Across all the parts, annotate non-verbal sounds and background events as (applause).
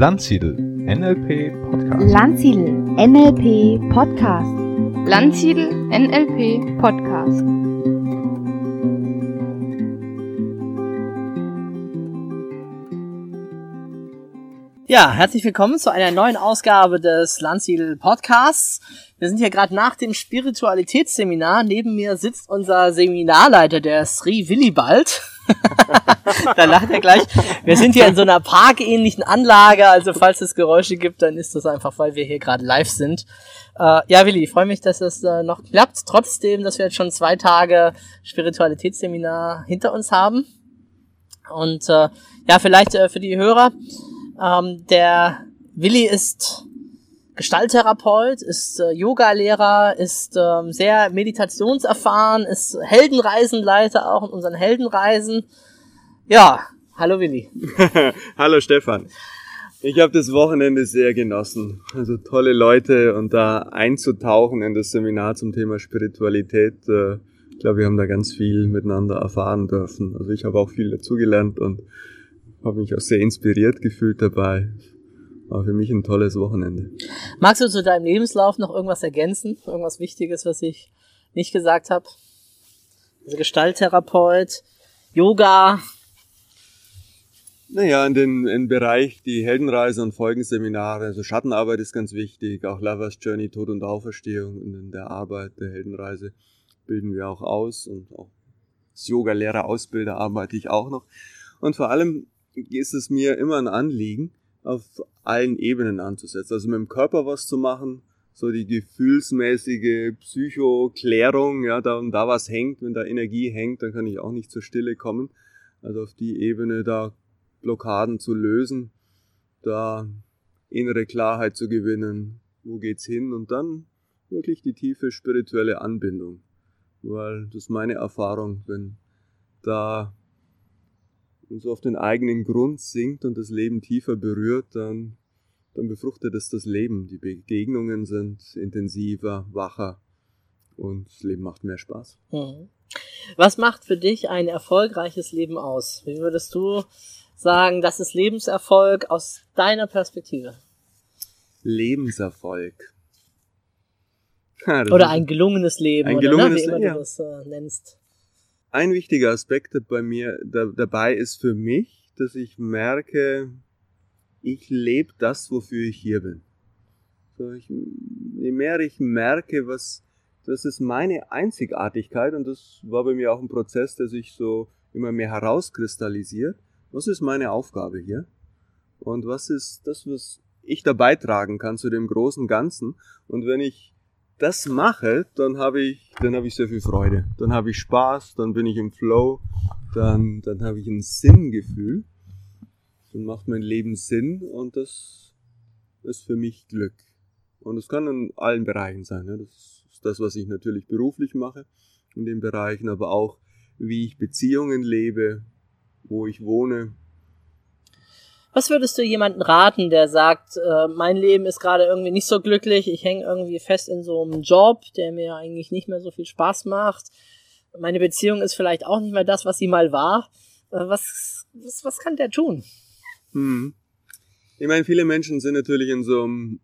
Landsiedel NLP Podcast. Landsiedel NLP Podcast. Landsiedel NLP Podcast. Ja, herzlich willkommen zu einer neuen Ausgabe des Landsiedel Podcasts. Wir sind hier gerade nach dem Spiritualitätsseminar. Neben mir sitzt unser Seminarleiter, der Sri Willibald. (laughs) da lacht er gleich. Wir sind hier in so einer parkähnlichen Anlage, also falls es Geräusche gibt, dann ist das einfach, weil wir hier gerade live sind. Äh, ja, Willi, ich freue mich, dass es äh, noch klappt, trotzdem, dass wir jetzt schon zwei Tage Spiritualitätsseminar hinter uns haben. Und äh, ja, vielleicht äh, für die Hörer, ähm, der Willi ist Gestalttherapeut, ist äh, Yoga-Lehrer, ist ähm, sehr meditationserfahren, ist Heldenreisenleiter auch in unseren Heldenreisen. Ja, hallo Willi. (laughs) hallo Stefan. Ich habe das Wochenende sehr genossen. Also tolle Leute und da einzutauchen in das Seminar zum Thema Spiritualität. Äh, ich glaube, wir haben da ganz viel miteinander erfahren dürfen. Also ich habe auch viel dazugelernt und habe mich auch sehr inspiriert gefühlt dabei. War für mich ein tolles Wochenende. Magst du zu deinem Lebenslauf noch irgendwas ergänzen? Irgendwas Wichtiges, was ich nicht gesagt habe? Also Gestalttherapeut, Yoga. Naja, in den in Bereich die Heldenreise und Folgenseminare, also Schattenarbeit ist ganz wichtig, auch Lovers Journey, Tod und Auferstehung und in der Arbeit der Heldenreise bilden wir auch aus und auch als Yoga-Lehrer, Ausbilder arbeite ich auch noch. Und vor allem ist es mir immer ein Anliegen, auf allen Ebenen anzusetzen. Also mit dem Körper was zu machen, so die gefühlsmäßige Psychoklärung, ja, da und da was hängt, wenn da Energie hängt, dann kann ich auch nicht zur Stille kommen. Also auf die Ebene da Blockaden zu lösen, da innere Klarheit zu gewinnen, wo geht's hin und dann wirklich die tiefe spirituelle Anbindung. Weil das ist meine Erfahrung, wenn da und so auf den eigenen Grund sinkt und das Leben tiefer berührt, dann, dann befruchtet es das Leben. Die Begegnungen sind intensiver, wacher und das Leben macht mehr Spaß. Mhm. Was macht für dich ein erfolgreiches Leben aus? Wie würdest du sagen, das ist Lebenserfolg aus deiner Perspektive? Lebenserfolg. Ja, oder ein gelungenes Leben, ein oder gelungenes, ne? wie immer ja. du das äh, nennst ein wichtiger Aspekt bei mir da, dabei ist für mich, dass ich merke, ich lebe das, wofür ich hier bin. So, ich, je mehr ich merke, was, das ist meine Einzigartigkeit und das war bei mir auch ein Prozess, der sich so immer mehr herauskristallisiert. Was ist meine Aufgabe hier? Und was ist das, was ich da beitragen kann zu dem großen Ganzen? Und wenn ich das mache, dann habe ich, dann habe ich sehr viel Freude. Dann habe ich Spaß, dann bin ich im Flow, dann, dann habe ich ein Sinngefühl. Dann macht mein Leben Sinn und das ist für mich Glück. Und es kann in allen Bereichen sein. Ne? Das ist das, was ich natürlich beruflich mache in den Bereichen, aber auch wie ich Beziehungen lebe, wo ich wohne, was würdest du jemanden raten, der sagt, äh, mein Leben ist gerade irgendwie nicht so glücklich, ich hänge irgendwie fest in so einem Job, der mir eigentlich nicht mehr so viel Spaß macht. Meine Beziehung ist vielleicht auch nicht mehr das, was sie mal war. Äh, was, was, was kann der tun? Hm. Ich meine, viele Menschen sind natürlich in so einem,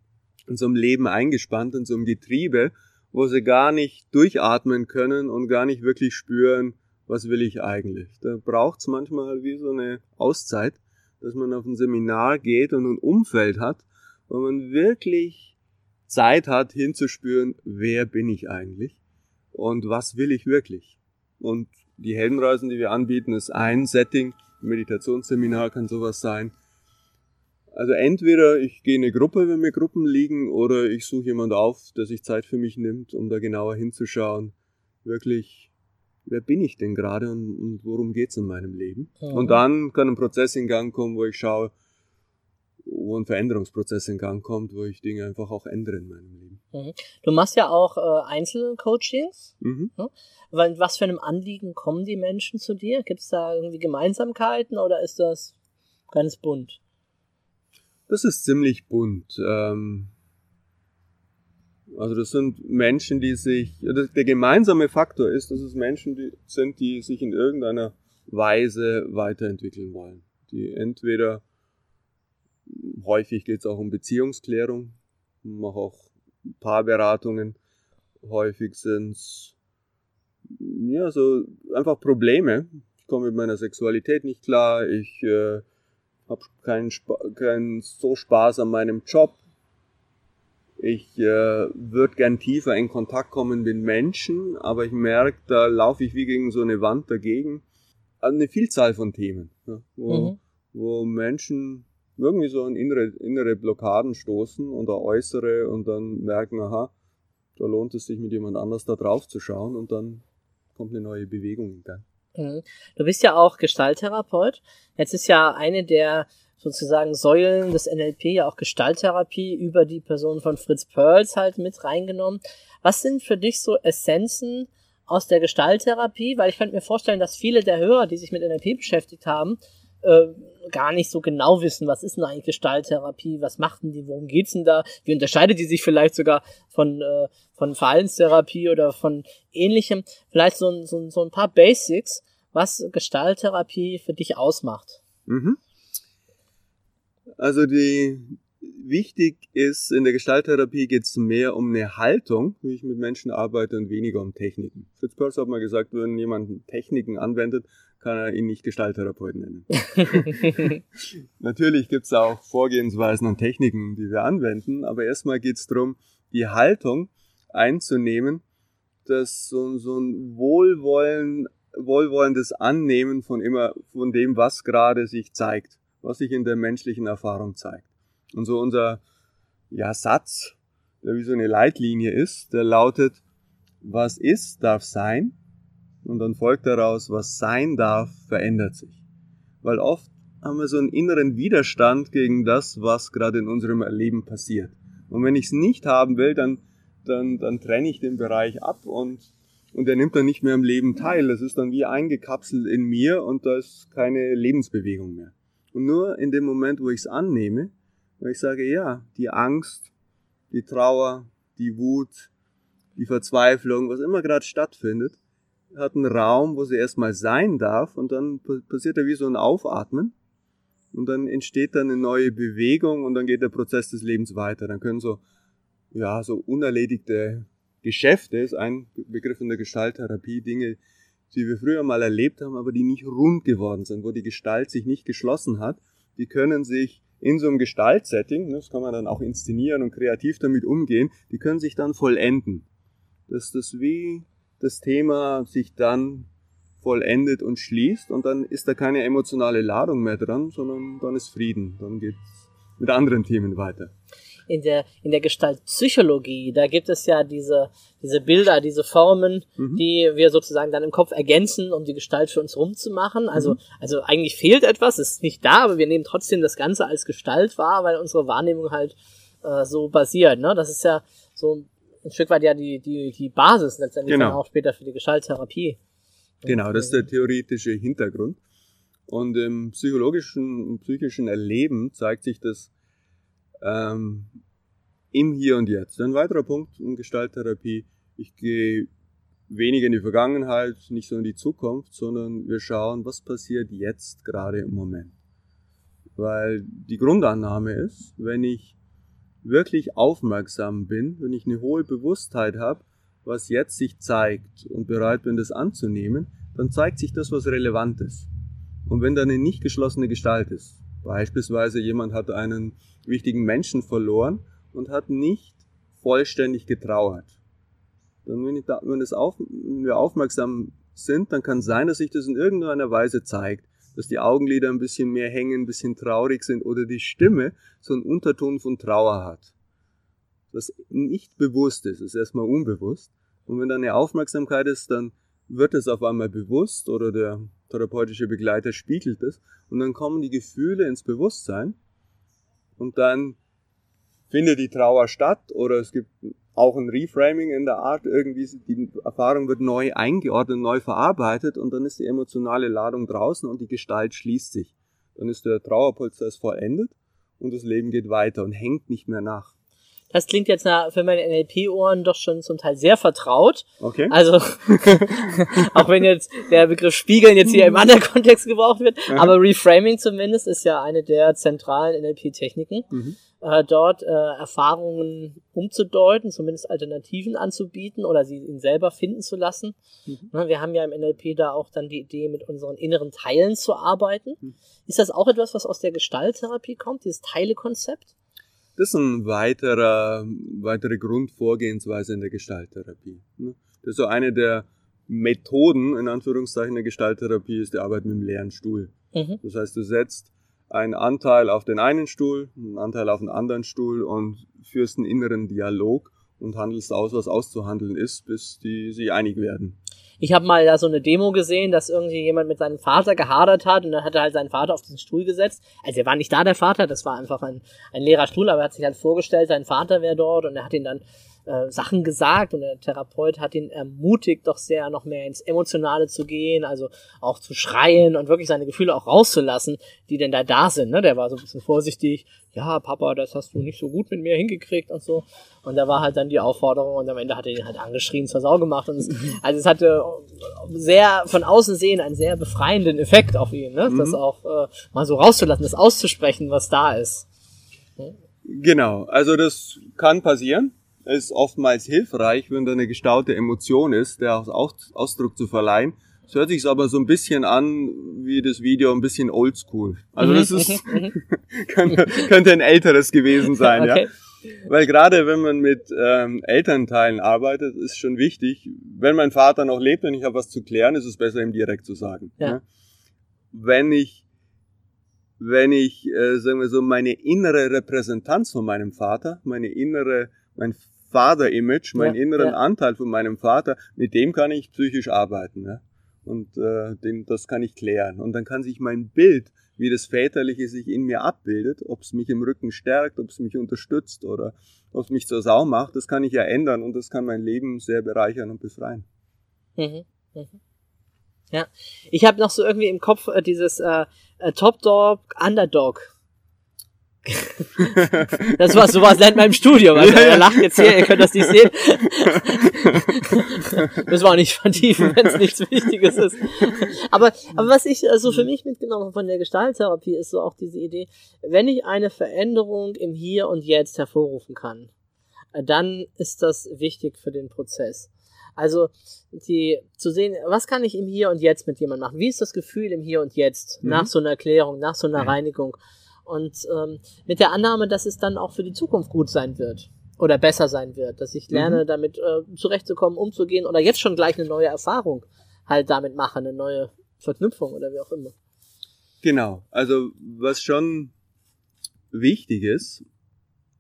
in so einem Leben eingespannt, in so einem Getriebe, wo sie gar nicht durchatmen können und gar nicht wirklich spüren, was will ich eigentlich. Da braucht's manchmal wie so eine Auszeit dass man auf ein Seminar geht und ein Umfeld hat, wo man wirklich Zeit hat hinzuspüren, wer bin ich eigentlich und was will ich wirklich. Und die Heldenreisen, die wir anbieten, ist ein Setting. Ein Meditationsseminar kann sowas sein. Also entweder ich gehe in eine Gruppe, wenn mir Gruppen liegen, oder ich suche jemand auf, der sich Zeit für mich nimmt, um da genauer hinzuschauen, wirklich wer bin ich denn gerade und, und worum geht's in meinem Leben? Mhm. Und dann kann ein Prozess in Gang kommen, wo ich schaue, wo ein Veränderungsprozess in Gang kommt, wo ich Dinge einfach auch ändere in meinem Leben. Mhm. Du machst ja auch äh, Einzelcoachings. Mhm. Ne? Was für einem Anliegen kommen die Menschen zu dir? Gibt es da irgendwie Gemeinsamkeiten oder ist das ganz bunt? Das ist ziemlich bunt. Ähm, also das sind Menschen, die sich, der gemeinsame Faktor ist, dass es Menschen die sind, die sich in irgendeiner Weise weiterentwickeln wollen. Die entweder Häufig geht es auch um Beziehungsklärung, mache auch Paarberatungen. Häufig sind es ja, so einfach Probleme. Ich komme mit meiner Sexualität nicht klar, ich äh, habe keinen, keinen so Spaß an meinem Job. Ich äh, würde gern tiefer in Kontakt kommen mit Menschen, aber ich merke, da laufe ich wie gegen so eine Wand dagegen. Also eine Vielzahl von Themen, ja, wo, mhm. wo Menschen irgendwie so an innere, innere Blockaden stoßen oder äußere und dann merken, aha, da lohnt es sich mit jemand anders da drauf zu schauen und dann kommt eine neue Bewegung in Gang. Mhm. Du bist ja auch Gestalttherapeut. Jetzt ist ja eine der sozusagen Säulen des NLP ja auch Gestalttherapie über die Person von Fritz Perls halt mit reingenommen. Was sind für dich so Essenzen aus der Gestalttherapie? Weil ich könnte mir vorstellen, dass viele der Hörer, die sich mit NLP beschäftigt haben, äh, gar nicht so genau wissen, was ist denn eigentlich Gestalttherapie, was machten die, worum geht's denn da, wie unterscheidet die sich vielleicht sogar von, äh, von Verhaltenstherapie oder von ähnlichem. Vielleicht so, so, so ein paar Basics, was Gestalttherapie für dich ausmacht. Mhm. Also die wichtig ist, in der Gestalttherapie geht es mehr um eine Haltung, wie ich mit Menschen arbeite, und weniger um Techniken. Fritz Perls hat mal gesagt, wenn jemand Techniken anwendet, kann er ihn nicht Gestalttherapeut nennen. (laughs) Natürlich gibt es auch Vorgehensweisen und Techniken, die wir anwenden, aber erstmal geht es darum, die Haltung einzunehmen, dass so, so ein Wohlwollen, wohlwollendes Annehmen von immer, von dem, was gerade sich zeigt, was sich in der menschlichen Erfahrung zeigt. Und so unser ja, Satz, der wie so eine Leitlinie ist, der lautet, was ist, darf sein, und dann folgt daraus, was sein darf, verändert sich. Weil oft haben wir so einen inneren Widerstand gegen das, was gerade in unserem Erleben passiert. Und wenn ich es nicht haben will, dann, dann, dann trenne ich den Bereich ab und, und er nimmt dann nicht mehr am Leben teil. Das ist dann wie eingekapselt in mir und da ist keine Lebensbewegung mehr. Und nur in dem Moment, wo ich es annehme, wo ich sage, ja, die Angst, die Trauer, die Wut, die Verzweiflung, was immer gerade stattfindet, hat einen Raum, wo sie erstmal sein darf und dann passiert da wie so ein Aufatmen und dann entsteht dann eine neue Bewegung und dann geht der Prozess des Lebens weiter. Dann können so, ja, so unerledigte Geschäfte, ist ein Begriff in der Gestalttherapie, Dinge, die wir früher mal erlebt haben, aber die nicht rund geworden sind, wo die Gestalt sich nicht geschlossen hat, die können sich in so einem Gestaltsetting, das kann man dann auch inszenieren und kreativ damit umgehen, die können sich dann vollenden. Das ist wie das Thema sich dann vollendet und schließt und dann ist da keine emotionale Ladung mehr dran, sondern dann ist Frieden. Dann geht's mit anderen Themen weiter. In der, in der Gestaltpsychologie, da gibt es ja diese, diese Bilder, diese Formen, mhm. die wir sozusagen dann im Kopf ergänzen, um die Gestalt für uns rumzumachen. Also, mhm. also eigentlich fehlt etwas, ist nicht da, aber wir nehmen trotzdem das Ganze als Gestalt wahr, weil unsere Wahrnehmung halt äh, so basiert. Ne? Das ist ja so ein Stück weit ja die, die, die Basis letztendlich genau. dann auch später für die Gestalttherapie. Genau, das ist der theoretische Hintergrund. Und im psychologischen und psychischen Erleben zeigt sich das ähm, im Hier und Jetzt. Ein weiterer Punkt in Gestalttherapie, ich gehe weniger in die Vergangenheit, nicht so in die Zukunft, sondern wir schauen, was passiert jetzt gerade im Moment. Weil die Grundannahme ist, wenn ich wirklich aufmerksam bin, wenn ich eine hohe Bewusstheit habe, was jetzt sich zeigt und bereit bin, das anzunehmen, dann zeigt sich das, was relevant ist. Und wenn da eine nicht geschlossene Gestalt ist, beispielsweise jemand hat einen wichtigen Menschen verloren und hat nicht vollständig getrauert, dann wenn, da, wenn, auf, wenn wir aufmerksam sind, dann kann sein, dass sich das in irgendeiner Weise zeigt dass die Augenlider ein bisschen mehr hängen, ein bisschen traurig sind oder die Stimme so einen Unterton von Trauer hat. Was nicht bewusst ist, ist erstmal unbewusst. Und wenn da eine Aufmerksamkeit ist, dann wird es auf einmal bewusst oder der therapeutische Begleiter spiegelt es und dann kommen die Gefühle ins Bewusstsein und dann findet die Trauer statt oder es gibt auch ein Reframing in der Art, irgendwie die Erfahrung wird neu eingeordnet, neu verarbeitet und dann ist die emotionale Ladung draußen und die Gestalt schließt sich. Dann ist der Trauerprozess vollendet und das Leben geht weiter und hängt nicht mehr nach. Das klingt jetzt nach, für meine NLP-Ohren doch schon zum Teil sehr vertraut. Okay. Also, (laughs) auch wenn jetzt der Begriff Spiegeln jetzt hier im (laughs) anderen Kontext gebraucht wird, Mhm. aber Reframing zumindest ist ja eine der zentralen NLP-Techniken, Mhm. äh, dort äh, Erfahrungen umzudeuten, zumindest Alternativen anzubieten oder sie ihn selber finden zu lassen. Mhm. Ne, Wir haben ja im NLP da auch dann die Idee, mit unseren inneren Teilen zu arbeiten. Mhm. Ist das auch etwas, was aus der Gestalttherapie kommt, dieses Teilekonzept? Das ist ein weiterer, weitere Grundvorgehensweise in der Gestalttherapie. ne? Das ist so eine der Methoden, in Anführungszeichen, der Gestalttherapie, ist die Arbeit mit dem leeren Stuhl. Mhm. Das heißt, du setzt einen Anteil auf den einen Stuhl, einen Anteil auf den anderen Stuhl und führst einen inneren Dialog und handelst aus, was auszuhandeln ist, bis die sich einig werden. Ich habe mal da so eine Demo gesehen, dass irgendwie jemand mit seinem Vater gehadert hat und dann hat er halt seinen Vater auf diesen Stuhl gesetzt. Also er war nicht da, der Vater, das war einfach ein, ein leerer Stuhl, aber er hat sich halt vorgestellt, sein Vater wäre dort und er hat ihn dann äh, Sachen gesagt und der Therapeut hat ihn ermutigt, doch sehr noch mehr ins Emotionale zu gehen, also auch zu schreien und wirklich seine Gefühle auch rauszulassen, die denn da da sind. Ne? Der war so ein bisschen vorsichtig, ja, Papa, das hast du nicht so gut mit mir hingekriegt und so. Und da war halt dann die Aufforderung und am Ende hat er ihn halt angeschrien, zur Sau gemacht. Und es, (laughs) also es hatte sehr von außen sehen einen sehr befreienden Effekt auf ihn, ne? das Mhm. auch äh, mal so rauszulassen, das auszusprechen, was da ist. Genau, also das kann passieren. Ist oftmals hilfreich, wenn da eine gestaute Emotion ist, der Ausdruck zu verleihen. Es hört sich aber so ein bisschen an wie das Video, ein bisschen oldschool. Also das ist, (laughs) könnte, könnte ein älteres gewesen sein, ja. okay. Weil gerade wenn man mit ähm, Elternteilen arbeitet, ist schon wichtig, wenn mein Vater noch lebt und ich habe was zu klären, ist es besser, ihm direkt zu sagen. Ja. ne? Wenn ich, wenn ich, äh, sagen wir so, meine innere Repräsentanz von meinem Vater, meine innere, mein Vater-Image, meinen Ja, inneren ja. Anteil von meinem Vater, mit dem kann ich psychisch arbeiten. Ja? Und äh, den, das kann ich klären. Und dann kann sich mein Bild, wie das Väterliche sich in mir abbildet, ob es mich im Rücken stärkt, ob es mich unterstützt oder ob es mich zur Sau macht, das kann ich ja ändern und das kann mein Leben sehr bereichern und befreien. Mhm. Mhm. Ja, ich habe noch so irgendwie im Kopf äh, dieses äh, äh, Top Dog Underdog. (laughs) das war sowas lernt man im Studium. Also er lacht jetzt hier, ihr könnt das nicht sehen. (laughs) das war nicht vertiefen, wenn es nichts Wichtiges ist. Aber, aber was ich also für mich mitgenommen habe von der Gestalttherapie ist so auch diese Idee, wenn ich eine Veränderung im Hier und Jetzt hervorrufen kann, dann ist das wichtig für den Prozess. Also die zu sehen, was kann ich im Hier und Jetzt mit jemandem machen? Wie ist das Gefühl im Hier und Jetzt Mhm. nach so einer Erklärung, nach so einer Reinigung? Und ähm, mit der Annahme, dass es dann auch für die Zukunft gut sein wird oder besser sein wird, dass ich lerne, damit äh, zurechtzukommen, umzugehen oder jetzt schon gleich eine neue Erfahrung halt damit mache, eine neue Verknüpfung oder wie auch immer. Genau. Also was schon wichtig ist,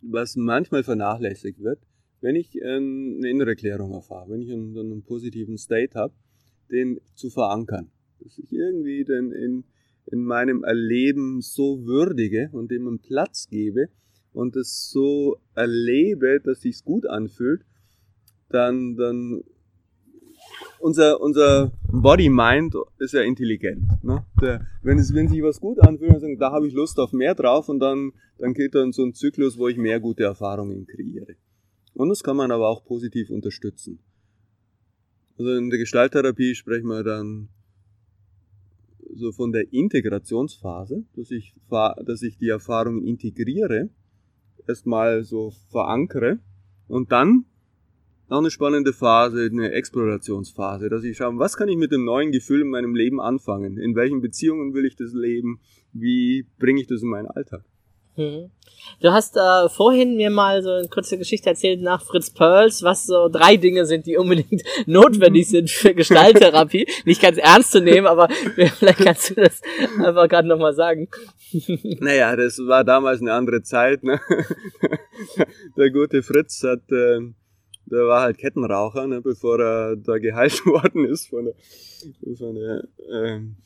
was manchmal vernachlässigt wird, wenn ich ähm, eine innere Klärung erfahre, wenn ich einen, einen positiven State habe, den zu verankern. Dass ich irgendwie den in, in meinem Erleben so würdige und dem einen Platz gebe und es so erlebe, dass sich's gut anfühlt, dann, dann unser, unser Body-Mind ist ja intelligent. Ne? Der, wenn, es, wenn sich was gut anfühlt, dann sagen, da habe ich Lust auf mehr drauf und dann, dann geht dann so ein Zyklus, wo ich mehr gute Erfahrungen kreiere. Und das kann man aber auch positiv unterstützen. Also in der Gestalttherapie sprechen wir dann so von der Integrationsphase, dass ich, dass ich die Erfahrung integriere, erstmal so verankere und dann noch eine spannende Phase, eine Explorationsphase, dass ich schaue, was kann ich mit dem neuen Gefühl in meinem Leben anfangen? In welchen Beziehungen will ich das leben? Wie bringe ich das in meinen Alltag? Mhm. Du hast äh, vorhin mir mal so eine kurze Geschichte erzählt nach Fritz Perls, was so drei Dinge sind, die unbedingt (laughs) notwendig sind für Gestalttherapie. (laughs) Nicht ganz ernst zu nehmen, aber (laughs) vielleicht kannst du das einfach gerade nochmal sagen. Naja, das war damals eine andere Zeit. Ne? Der gute Fritz hat, äh, der war halt Kettenraucher, ne, bevor er da geheilt worden ist von der, von der, ähm,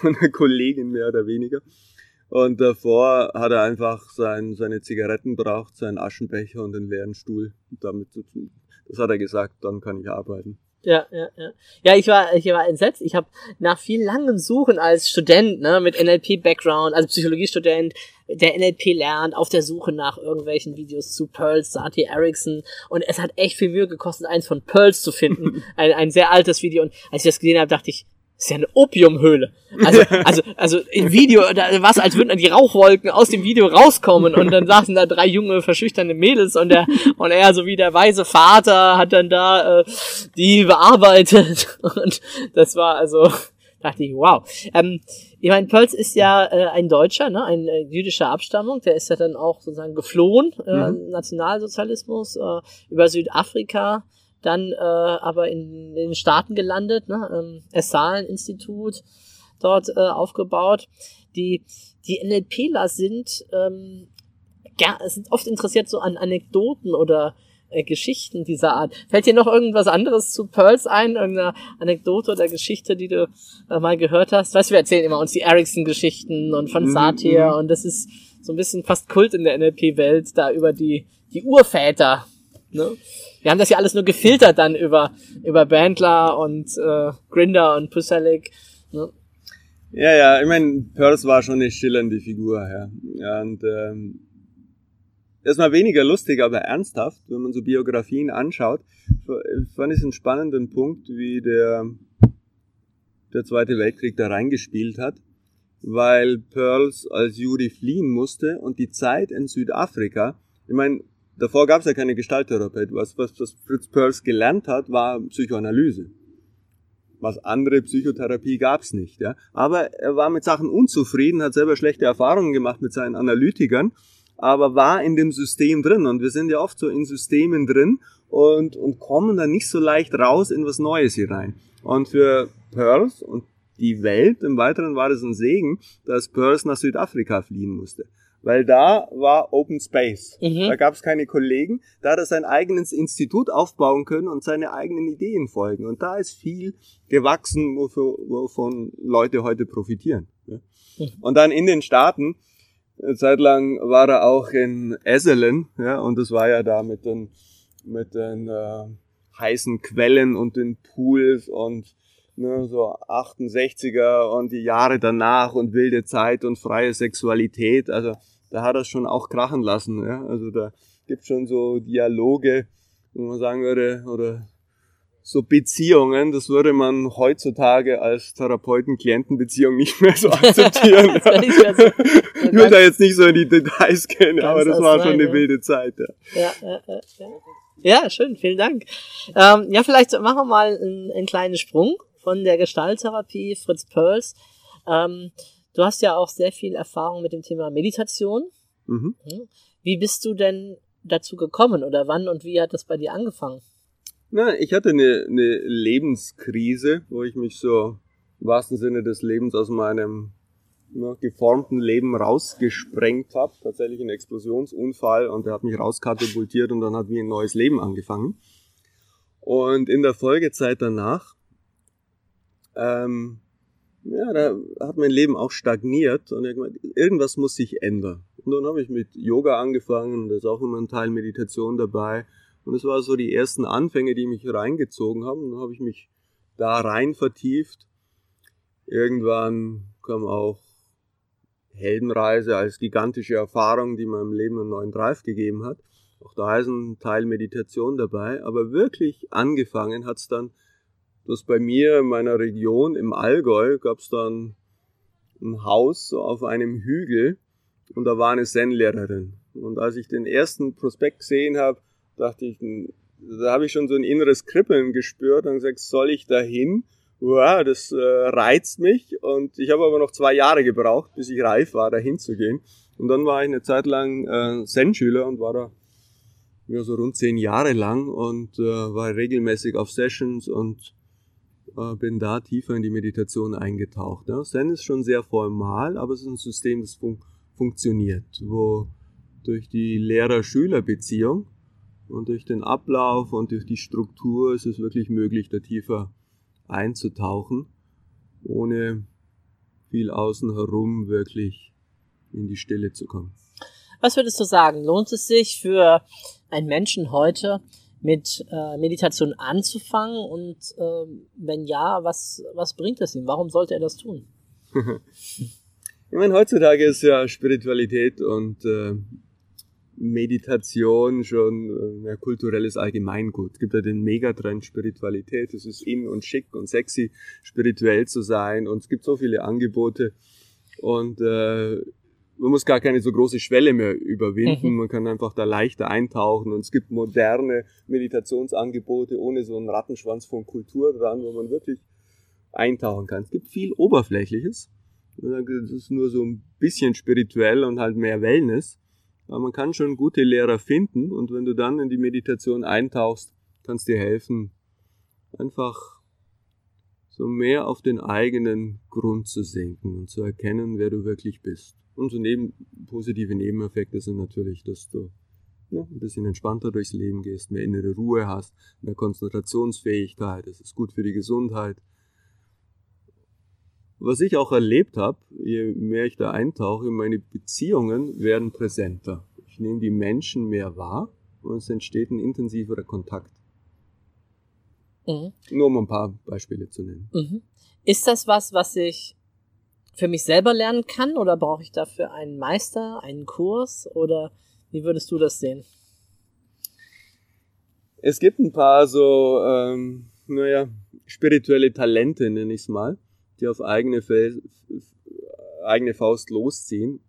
von der Kollegin mehr oder weniger. Und davor hat er einfach sein, seine Zigaretten braucht, seinen Aschenbecher und den leeren Stuhl. Damit, das hat er gesagt, dann kann ich arbeiten. Ja, ja, ja. Ja, ich war, ich war entsetzt. Ich habe nach viel langem Suchen als Student, ne, mit NLP-Background, also Psychologiestudent, der NLP lernt, auf der Suche nach irgendwelchen Videos zu Pearls, Sati Erickson. Und es hat echt viel Mühe gekostet, eins von Pearls zu finden. (laughs) ein, ein sehr altes Video. Und als ich das gesehen habe, dachte ich, ist ja eine Opiumhöhle. Also, (laughs) also, also im Video, da war es, als würden die Rauchwolken aus dem Video rauskommen und dann saßen da drei junge, verschüchternde Mädels und der, und er, so wie der weise Vater, hat dann da äh, die bearbeitet. (laughs) Und das war also, dachte ich, wow. Ähm, ich meine, Pölz ist ja äh, ein Deutscher, ne, ein äh, jüdischer Abstammung, der ist ja dann auch sozusagen geflohen, äh, Mhm. Nationalsozialismus, äh, über Südafrika, dann äh, aber in, den Staaten gelandet, ne, ähm, Essalen-Institut dort äh, aufgebaut. Die, die NLPler sind, ähm, ja, sind oft interessiert so an Anekdoten oder äh, Geschichten dieser Art. Fällt dir noch irgendwas anderes zu Pearls ein? Irgendeine Anekdote oder Geschichte, die du äh, mal gehört hast? Weißt du, wir erzählen immer uns die Ericsson-Geschichten und von Mhm, Satir und das ist so ein bisschen fast Kult in der NLP-Welt, da über die, die Urväter. Ne? Wir haben das ja alles nur gefiltert dann über, über Bandler und äh, Grinder und Pusalik. Ne? Ja, ja, ich meine, Pearls war schon eine schillernde Figur, ja. und ähm, erstmal weniger lustig, aber ernsthaft, wenn man so Biografien anschaut, fand ich einen spannenden Punkt, wie der, der Zweite Weltkrieg da reingespielt hat, weil Pearls als Jury fliehen musste und die Zeit in Südafrika, ich meine, davor gab es ja keine Gestalttherapeut, was, was, was Fritz Pearls gelernt hat, war Psychoanalyse was andere Psychotherapie gab's nicht. Ja. Aber er war mit Sachen unzufrieden, hat selber schlechte Erfahrungen gemacht mit seinen Analytikern, aber war in dem System drin. Und wir sind ja oft so in Systemen drin und, und kommen dann nicht so leicht raus in was Neues hier rein. Und für Pearls und die Welt im Weiteren war das ein Segen, dass Pearls nach Südafrika fliehen musste. Weil da war Open Space. Mhm. Da gab es keine Kollegen. Da hat er sein eigenes Institut aufbauen können und seine eigenen Ideen folgen. Und da ist viel gewachsen, wovon Leute heute profitieren. Mhm. Und dann in den Staaten, eine Zeit lang war er auch in Esselen, ja, und das war ja da mit den, mit den äh, heißen Quellen und den Pools und ne, so 68er und die Jahre danach und wilde Zeit und freie Sexualität. Also da hat er es schon auch krachen lassen. Ja? Also da gibt schon so Dialoge, wo man sagen würde, oder so Beziehungen, das würde man heutzutage als Therapeuten-Klienten-Beziehung nicht mehr so akzeptieren. (laughs) Das ist ja so- ich will da jetzt nicht so in die Details gehen, aber das war schon eine ja. wilde Zeit. Ja. Ja, ja, ja, ja. ja, schön, vielen Dank. Ähm, ja, vielleicht machen wir mal einen, einen kleinen Sprung von der Gestalttherapie Fritz Perls. Ähm, du hast ja auch sehr viel Erfahrung mit dem Thema Meditation. Mhm. Wie bist du denn dazu gekommen oder wann und wie hat das bei dir angefangen? Na, ich hatte eine, eine Lebenskrise, wo ich mich so im wahrsten Sinne des Lebens aus meinem ne, geformten Leben rausgesprengt habe. Tatsächlich ein Explosionsunfall und der hat mich rauskatapultiert und dann hat wie ein neues Leben angefangen. Und in der Folgezeit danach, ähm, ja, da hat mein Leben auch stagniert und irgendwas muss sich ändern. Und dann habe ich mit Yoga angefangen, da ist auch immer ein Teil Meditation dabei. Und es war so die ersten Anfänge, die mich reingezogen haben. Und dann habe ich mich da rein vertieft. Irgendwann kam auch Heldenreise als gigantische Erfahrung, die meinem Leben einen neuen Drive gegeben hat. Auch da ist ein Teil Meditation dabei. Aber wirklich angefangen hat's dann, dass bei mir in meiner Region im Allgäu gab's dann ein Haus so auf einem Hügel und da war eine Zen-Lehrerin. Und als ich den ersten Prospekt gesehen habe, dachte ich, da habe ich schon so ein inneres Kribbeln gespürt und gesagt, soll ich da hin? Wow, das äh, reizt mich und ich habe aber noch zwei Jahre gebraucht, bis ich reif war, da hinzugehen. Und dann war ich eine Zeit lang äh, Zen-Schüler und war da ja, so rund zehn Jahre lang und äh, war regelmäßig auf Sessions und äh, bin da tiefer in die Meditation eingetaucht. Ja. Zen ist schon sehr formal, aber es ist ein System, das fun funktioniert, wo durch die Lehrer-Schüler-Beziehung und durch den Ablauf und durch die Struktur ist es wirklich möglich, da tiefer einzutauchen, ohne viel außen herum wirklich in die Stille zu kommen. Was würdest du sagen? Lohnt es sich für einen Menschen heute, mit äh, Meditation anzufangen und äh, wenn ja, was, was bringt es ihm? Warum sollte er das tun? (laughs) ich meine, heutzutage ist ja Spiritualität und äh, Meditation schon äh, kulturelles Allgemeingut. Es gibt ja den Megatrend Spiritualität. Es ist in und schick und sexy, spirituell zu sein. Und es gibt so viele Angebote. Und äh, man muss gar keine so große Schwelle mehr überwinden. Mhm. Man kann einfach da leichter eintauchen. Und es gibt moderne Meditationsangebote ohne so einen Rattenschwanz von Kultur dran, wo man wirklich eintauchen kann. Es gibt viel Oberflächliches. Das ist nur so ein bisschen spirituell und halt mehr Wellness. Aber man kann schon gute Lehrer finden und wenn du dann in die Meditation eintauchst, kannst dir helfen, einfach so mehr auf den eigenen Grund zu sinken und zu erkennen, wer du wirklich bist. Und so neben, positive Nebeneffekte sind natürlich, dass du ja, ein bisschen entspannter durchs Leben gehst, mehr innere Ruhe hast, mehr Konzentrationsfähigkeit, das ist gut für die Gesundheit. Was ich auch erlebt habe, je mehr ich da eintauche, meine Beziehungen werden präsenter. Ich nehme die Menschen mehr wahr und es entsteht ein intensiverer Kontakt. Mhm. Nur um ein paar Beispiele zu nennen. Mhm. Ist das was, was ich für mich selber lernen kann oder brauche ich dafür einen Meister, einen Kurs oder wie würdest du das sehen? Es gibt ein paar so, ähm, naja, spirituelle Talente, nenne ich es mal, die auf eigene, Fel eigene Faust losziehen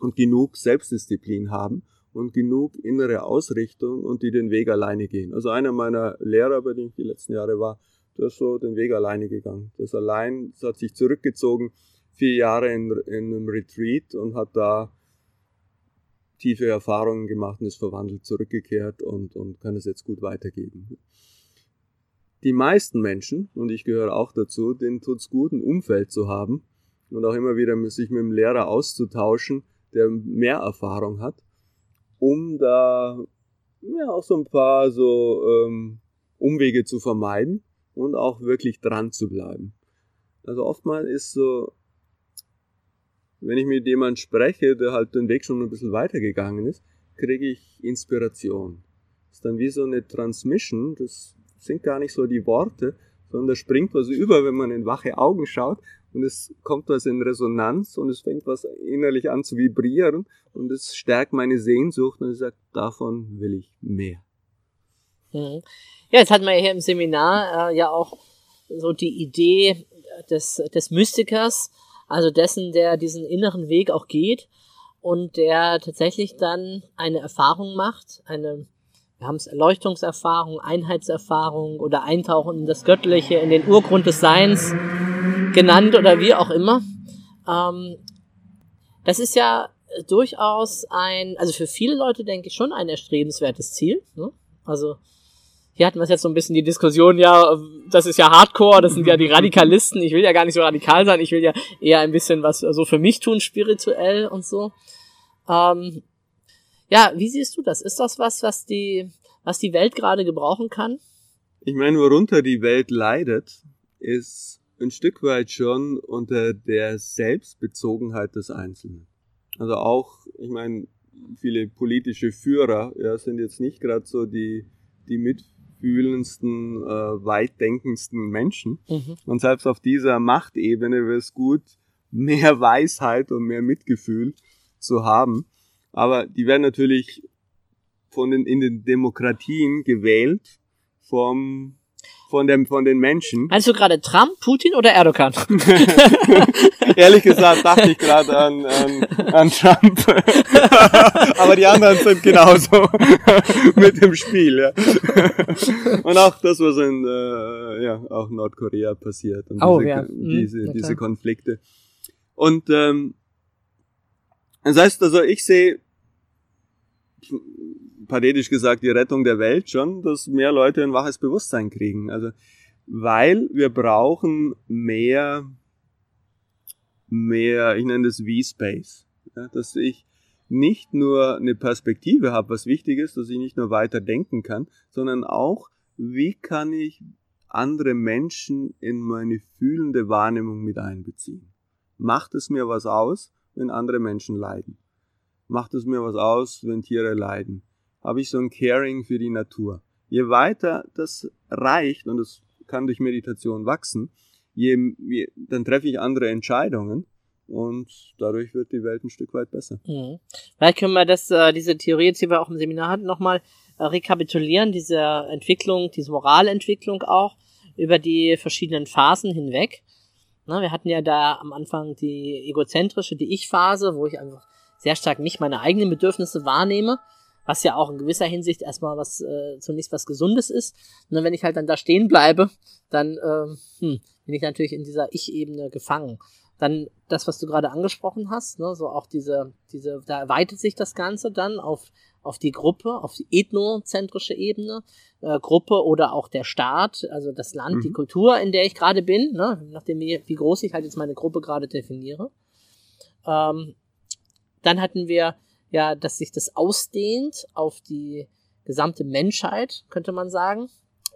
und genug Selbstdisziplin haben und genug innere Ausrichtung und die den Weg alleine gehen. Also einer meiner Lehrer, bei dem ich die letzten Jahre war, der ist so den Weg alleine gegangen. Das allein, das hat sich zurückgezogen, vier Jahre in, in einem Retreat und hat da tiefe Erfahrungen gemacht und ist verwandelt zurückgekehrt und, und kann es jetzt gut weitergeben. Die meisten Menschen, und ich gehöre auch dazu, denen tut's gut, ein Umfeld zu haben und auch immer wieder sich mit dem Lehrer auszutauschen, der mehr Erfahrung hat, um da ja auch so ein paar so ähm, Umwege zu vermeiden und auch wirklich dran zu bleiben. Also oftmals ist so wenn ich mit jemand spreche, der halt den Weg schon ein bisschen weitergegangen ist, kriege ich Inspiration. Das ist dann wie so eine Transmission, das sind gar nicht so die Worte, sondern da springt was über, wenn man in wache Augen schaut und es kommt was in Resonanz und es fängt was innerlich an zu vibrieren und es stärkt meine Sehnsucht und ich sage, davon will ich mehr. Mhm. Ja, jetzt hatten wir hier im Seminar äh, ja auch so die Idee des, des Mystikers, also dessen, der diesen inneren Weg auch geht und der tatsächlich dann eine Erfahrung macht, eine, wir haben es Erleuchtungserfahrung, Einheitserfahrung oder Eintauchen in das Göttliche, in den Urgrund des Seins genannt oder wie auch immer. Ähm, das ist ja durchaus ein, also für viele Leute denke ich schon ein erstrebenswertes Ziel. Ne? Also hier hatten wir jetzt so ein bisschen die Diskussion, ja, das ist ja Hardcore, das sind ja die Radikalisten, ich will ja gar nicht so radikal sein, ich will ja eher ein bisschen was so für mich tun, spirituell und so. Ähm, ja, wie siehst du das? Ist das was, was die, was die Welt gerade gebrauchen kann? Ich meine, worunter die Welt leidet, ist ein Stück weit schon unter der Selbstbezogenheit des Einzelnen. Also auch, ich meine, viele politische Führer ja, sind jetzt nicht gerade so die, die mit fühlendsten, äh, weitdenkendsten Menschen. Mhm. Und selbst auf dieser Machtebene wäre es gut, mehr (laughs) Weisheit und mehr Mitgefühl zu haben. Aber die werden natürlich von den, in den Demokratien gewählt vom von dem von den Menschen. Meinst du gerade Trump, Putin oder Erdogan? (laughs) Ehrlich gesagt dachte ich gerade an, an, an Trump. (laughs) Aber die anderen sind genauso (laughs) mit dem Spiel. Ja. Und auch das, was in äh, ja, auch Nordkorea passiert und oh, diese, ja. diese, mhm, diese Konflikte. Und ähm, das heißt also, ich sehe pathetisch gesagt die Rettung der Welt schon, dass mehr Leute ein waches Bewusstsein kriegen. Also, weil wir brauchen mehr, mehr, ich nenne das V-Space. Ja, dass ich nicht nur eine Perspektive habe, was wichtig ist, dass ich nicht nur weiter denken kann, sondern auch, wie kann ich andere Menschen in meine fühlende Wahrnehmung mit einbeziehen? Macht es mir was aus, wenn andere Menschen leiden? Macht es mir was aus, wenn Tiere leiden? Habe ich so ein Caring für die Natur. je weiter das reicht, und es kann durch Meditation wachsen, je, je, dann treffe ich andere Entscheidungen und dadurch wird die Welt ein Stück weit besser. Mhm. Vielleicht können wir das, äh, diese Theorie, die wir auch im Seminar hatten, nochmal äh, rekapitulieren, diese Entwicklung, diese Moralentwicklung auch über die verschiedenen Phasen hinweg. Na, wir hatten ja da am Anfang die egozentrische, die Ich-Phase, wo ich einfach sehr stark mich, meine eigenen Bedürfnisse wahrnehme, was ja auch in gewisser Hinsicht erstmal was äh, zunächst was Gesundes ist. Und wenn ich halt dann da stehen bleibe, dann ähm, hm, bin ich natürlich in dieser Ich-Ebene gefangen. Dann das, was du gerade angesprochen hast, ne, so auch diese, diese, da erweitert sich das Ganze dann auf, auf die Gruppe, auf die ethnozentrische Ebene, äh, Gruppe oder auch der Staat, also das Land, Mhm. die Kultur, in der ich gerade bin, ne, nachdem wie, wie groß ich halt jetzt meine Gruppe gerade definiere. Ähm, dann hatten wir ja, dass sich das ausdehnt auf die gesamte Menschheit, könnte man sagen.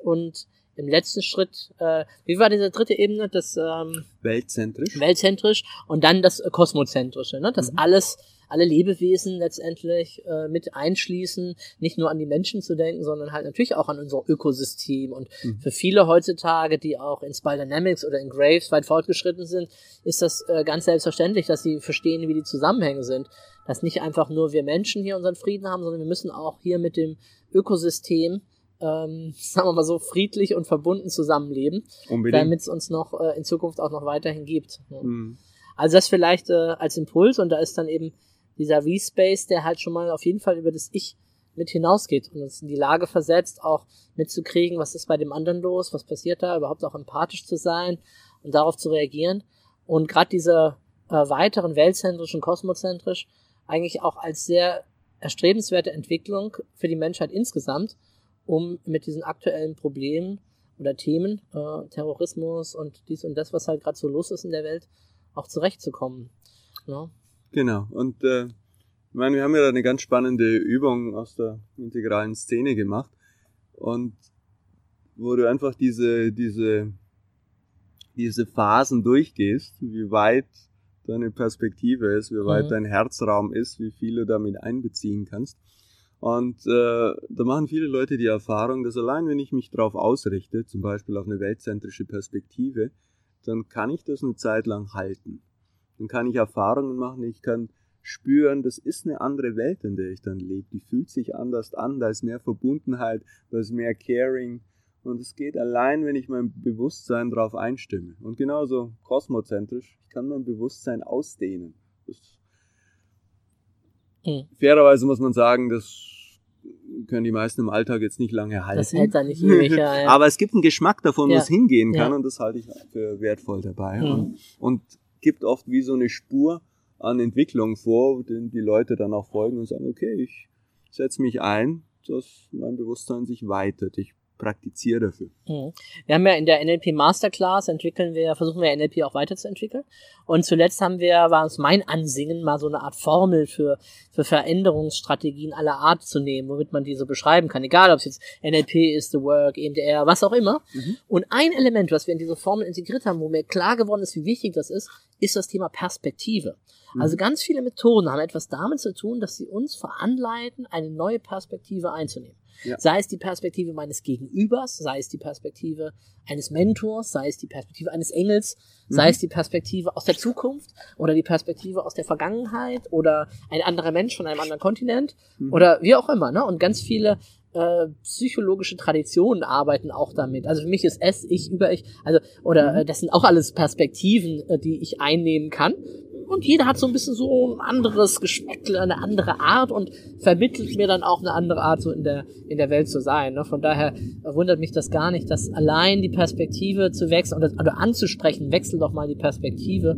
Und im letzten Schritt, äh, wie war diese dritte Ebene? Das ähm, Weltzentrisch. weltzentrisch und dann das äh, kosmozentrische, ne? dass Mhm. alles, alle Lebewesen letztendlich äh, mit einschließen, nicht nur an die Menschen zu denken, sondern halt natürlich auch an unser Ökosystem. Und Mhm. für viele heutzutage, die auch in Spy Dynamics oder in Graves weit fortgeschritten sind, ist das äh, ganz selbstverständlich, dass sie verstehen, wie die Zusammenhänge sind. Dass nicht einfach nur wir Menschen hier unseren Frieden haben, sondern wir müssen auch hier mit dem Ökosystem ähm, (laughs) sagen wir mal so, friedlich und verbunden zusammenleben, damit es uns noch äh, in Zukunft auch noch weiterhin gibt. Ja. Mhm. Also das vielleicht äh, als Impuls und da ist dann eben dieser V-Space, der halt schon mal auf jeden Fall über das Ich mit hinausgeht und uns in die Lage versetzt, auch mitzukriegen, was ist bei dem anderen los, was passiert da, überhaupt auch empathisch zu sein und darauf zu reagieren. Und gerade diese äh, weiteren weltzentrisch und kosmozentrisch eigentlich auch als sehr erstrebenswerte Entwicklung für die Menschheit insgesamt, um mit diesen aktuellen Problemen oder Themen, äh, Terrorismus und dies und das, was halt gerade so los ist in der Welt, auch zurechtzukommen. Ja. Genau. Und äh, ich meine, wir haben ja eine ganz spannende Übung aus der integralen Szene gemacht. Und wo du einfach diese, diese, diese Phasen durchgehst, wie weit deine Perspektive ist, wie weit Mhm. dein Herzraum ist, wie viel du damit einbeziehen kannst. Und äh, da machen viele Leute die Erfahrung, dass allein wenn ich mich darauf ausrichte, zum Beispiel auf eine weltzentrische Perspektive, dann kann ich das eine Zeit lang halten. Dann kann ich Erfahrungen machen, ich kann spüren, das ist eine andere Welt, in der ich dann lebe. Die fühlt sich anders an, da ist mehr Verbundenheit, da ist mehr Caring. Und es geht allein, wenn ich mein Bewusstsein darauf einstimme. Und genauso kosmozentrisch, ich kann mein Bewusstsein ausdehnen. Mhm. fairerweise muss man sagen, das können die meisten im Alltag jetzt nicht lange halten. Das hält dann nicht ewig. Ja, ja. Aber es gibt einen Geschmack davon, wo Ja. es hingehen kann Ja. und das halte ich für wertvoll dabei. Mhm. Und, und gibt oft wie so eine Spur an Entwicklung vor, den die Leute dann auch folgen und sagen, okay, ich setze mich ein, dass mein Bewusstsein sich weitet. Ich praktiziere dafür. Mhm. Wir haben ja in der NLP Masterclass entwickeln wir, versuchen wir NLP auch weiterzuentwickeln. Und zuletzt haben wir, war uns mein Ansingen, mal so eine Art Formel für, für Veränderungsstrategien aller Art zu nehmen, womit man die so beschreiben kann. Egal, ob es jetzt NLP ist, The Work, EMDR, was auch immer. Mhm. Und ein Element, was wir in diese Formel integriert haben, wo mir klar geworden ist, wie wichtig das ist, ist das Thema Perspektive. Also ganz viele Methoden haben etwas damit zu tun, dass sie uns veranleiten, eine neue Perspektive einzunehmen. Ja. Sei es die Perspektive meines Gegenübers, sei es die Perspektive eines Mentors, sei es die Perspektive eines Engels, sei es die Perspektive aus der Zukunft oder die Perspektive aus der Vergangenheit oder ein anderer Mensch von einem anderen Kontinent oder wie auch immer. Ne? Und ganz viele äh, psychologische Traditionen arbeiten auch damit. Also für mich ist es, ich, über ich, also oder äh, das sind auch alles Perspektiven, äh, die ich einnehmen kann. Und jeder hat so ein bisschen so ein anderes Geschmäckle, eine andere Art und vermittelt mir dann auch eine andere Art, so in der, in der Welt zu sein. Ne? Von daher wundert mich das gar nicht, dass allein die Perspektive zu wechseln oder, oder anzusprechen, wechsel doch mal die Perspektive,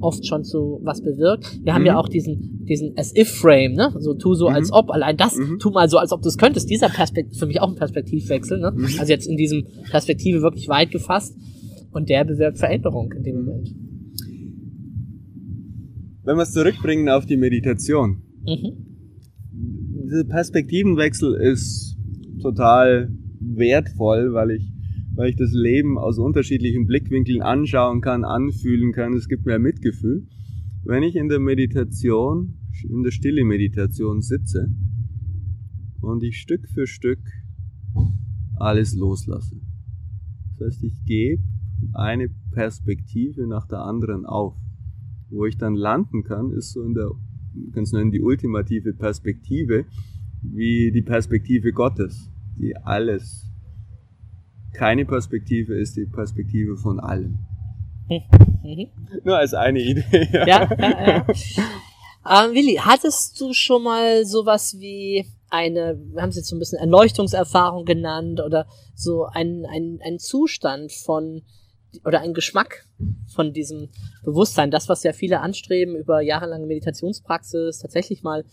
oft schon zu was bewirkt. Wir haben Mhm. ja auch diesen, diesen As-If-Frame, ne? So tu so Mhm. als ob, allein das, Mhm. tu mal so, als ob du es könntest. Dieser Perspektiv, für mich auch ein Perspektivwechsel, ne? Mhm. Also jetzt in diesem Perspektive wirklich weit gefasst. Und der bewirkt Veränderung in dem Moment. Wenn wir es zurückbringen auf die Meditation, Mhm. dieser Perspektivenwechsel ist total wertvoll, weil ich, weil ich das Leben aus unterschiedlichen Blickwinkeln anschauen kann, anfühlen kann. Es gibt mehr Mitgefühl. Wenn ich in der Meditation, in der stille Meditation sitze und ich Stück für Stück alles loslasse. Das heißt, ich gebe eine Perspektive nach der anderen auf. Wo ich dann landen kann, ist so in der, kannst du nennen, die ultimative Perspektive, wie die Perspektive Gottes, die alles. Keine Perspektive ist die Perspektive von allem. Mhm. Nur als eine Idee. (laughs) Ja, ja, ja. Ähm, Willi, hattest du schon mal sowas wie eine, wir haben es jetzt so ein bisschen Erleuchtungserfahrung genannt oder so ein, ein, ein Zustand von oder ein Geschmack von diesem Bewusstsein, das, was ja viele anstreben, über jahrelange Meditationspraxis tatsächlich mal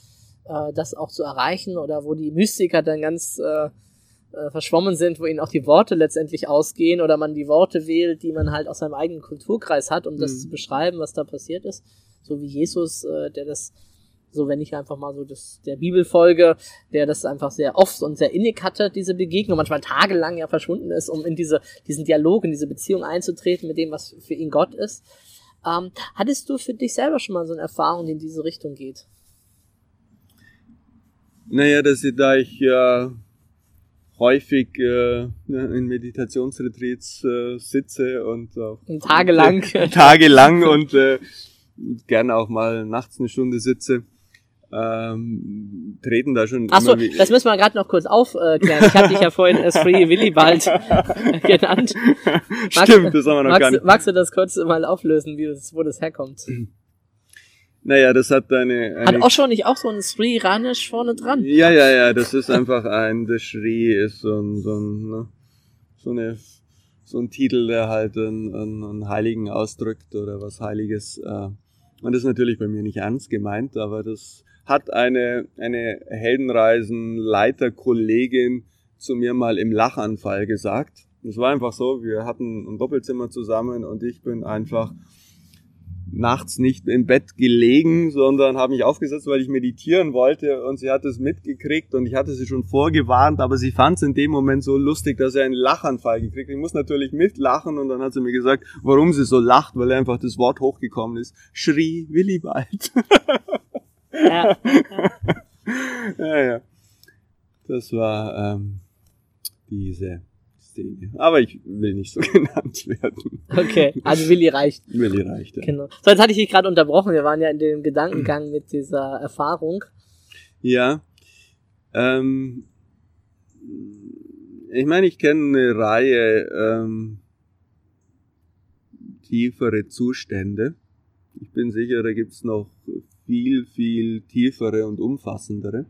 äh, das auch zu erreichen oder wo die Mystiker dann ganz äh, äh, verschwommen sind, wo ihnen auch die Worte letztendlich ausgehen oder man die Worte wählt, die man halt aus seinem eigenen Kulturkreis hat, um das Mhm. zu beschreiben, was da passiert ist. So wie Jesus, äh, der das, so wenn ich einfach mal so das, der Bibel folge, der das einfach sehr oft und sehr innig hatte, diese Begegnung, manchmal tagelang ja verschwunden ist, um in diese, diesen Dialog, in diese Beziehung einzutreten mit dem, was für ihn Gott ist. Ähm, hattest du für dich selber schon mal so eine Erfahrung, die in diese Richtung geht? Naja, dass ich, da ich ja häufig äh, in Meditationsretreats äh, sitze und auch (laughs) Tagelang. (laughs) tagelang und äh, gerne auch mal nachts eine Stunde sitze, ähm, treten da schon Achso, das müssen wir gerade noch kurz aufklären. Ich habe dich ja vorhin als Free Willibald (laughs) genannt. Stimmt, das haben wir noch gar Magst, nicht. du- magst du das kurz mal auflösen, wie das, wo das herkommt? Naja, das hat eine, Hat eine Osho nicht auch so ein Sri Ranish vorne dran? Ja, ja, ja, das ist einfach ein, der Shri ist so ein, so ein, ne, so eine, so ein Titel, der halt einen, einen, einen Heiligen ausdrückt oder was Heiliges. Äh. Und das ist natürlich bei mir nicht ernst gemeint, aber das hat eine, eine Heldenreisen-Leiterkollegin zu mir mal im Lachanfall gesagt. Das war einfach so, wir hatten ein Doppelzimmer zusammen und ich bin einfach nachts nicht im Bett gelegen, sondern habe mich aufgesetzt, weil ich meditieren wollte und sie hat es mitgekriegt und ich hatte sie schon vorgewarnt, aber sie fand es in dem Moment so lustig, dass er einen Lachanfall gekriegt. Ich muss natürlich mitlachen und dann hat sie mir gesagt, warum sie so lacht, weil einfach das Wort hochgekommen ist. Schrie Willibald. (laughs) Ja. (laughs) ja, ja. Das war ähm, diese Szene. Aber ich will nicht so (laughs) genannt werden. Okay, also Willi reicht. Willi reicht. Ja. Genau. So, jetzt hatte ich dich gerade unterbrochen. Wir waren ja in dem Gedankengang mit dieser Erfahrung. Ja. Ähm, ich meine, ich kenne eine Reihe ähm, tiefere Zustände. Ich bin sicher, da gibt's noch viel, viel tiefere und umfassendere.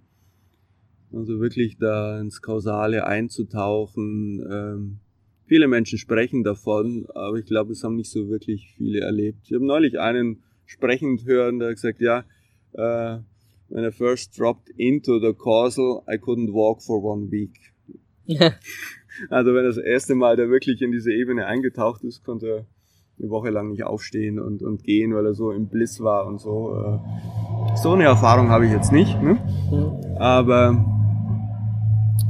Also wirklich da ins Kausale einzutauchen. Ähm, viele Menschen sprechen davon, aber ich glaube, es haben nicht so wirklich viele erlebt. Ich habe neulich einen sprechend hören, der hat gesagt, ja, äh, when I first dropped into the causal, I couldn't walk for one week. (laughs) Also wenn er das erste Mal da wirklich in diese Ebene eingetaucht ist, konnte er eine Woche lang nicht aufstehen und, und gehen, weil er so im Bliss war und so. Äh, So eine Erfahrung habe ich jetzt nicht. Ne? Hm. Aber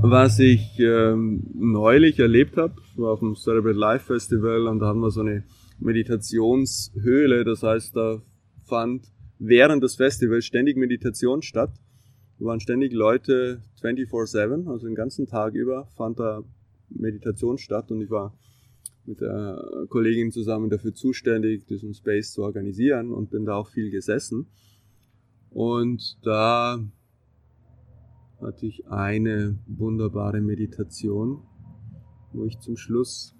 was ich ähm, neulich erlebt habe, war auf dem Cerebral Life Festival und da hatten wir so eine Meditationshöhle. Das heißt, da fand während des Festivals ständig Meditation statt. Da waren ständig Leute 24-7, also den ganzen Tag über fand da Meditation statt und ich war mit der Kollegin zusammen dafür zuständig, diesen Space zu organisieren und bin da auch viel gesessen. Und da hatte ich eine wunderbare Meditation, wo ich zum Schluss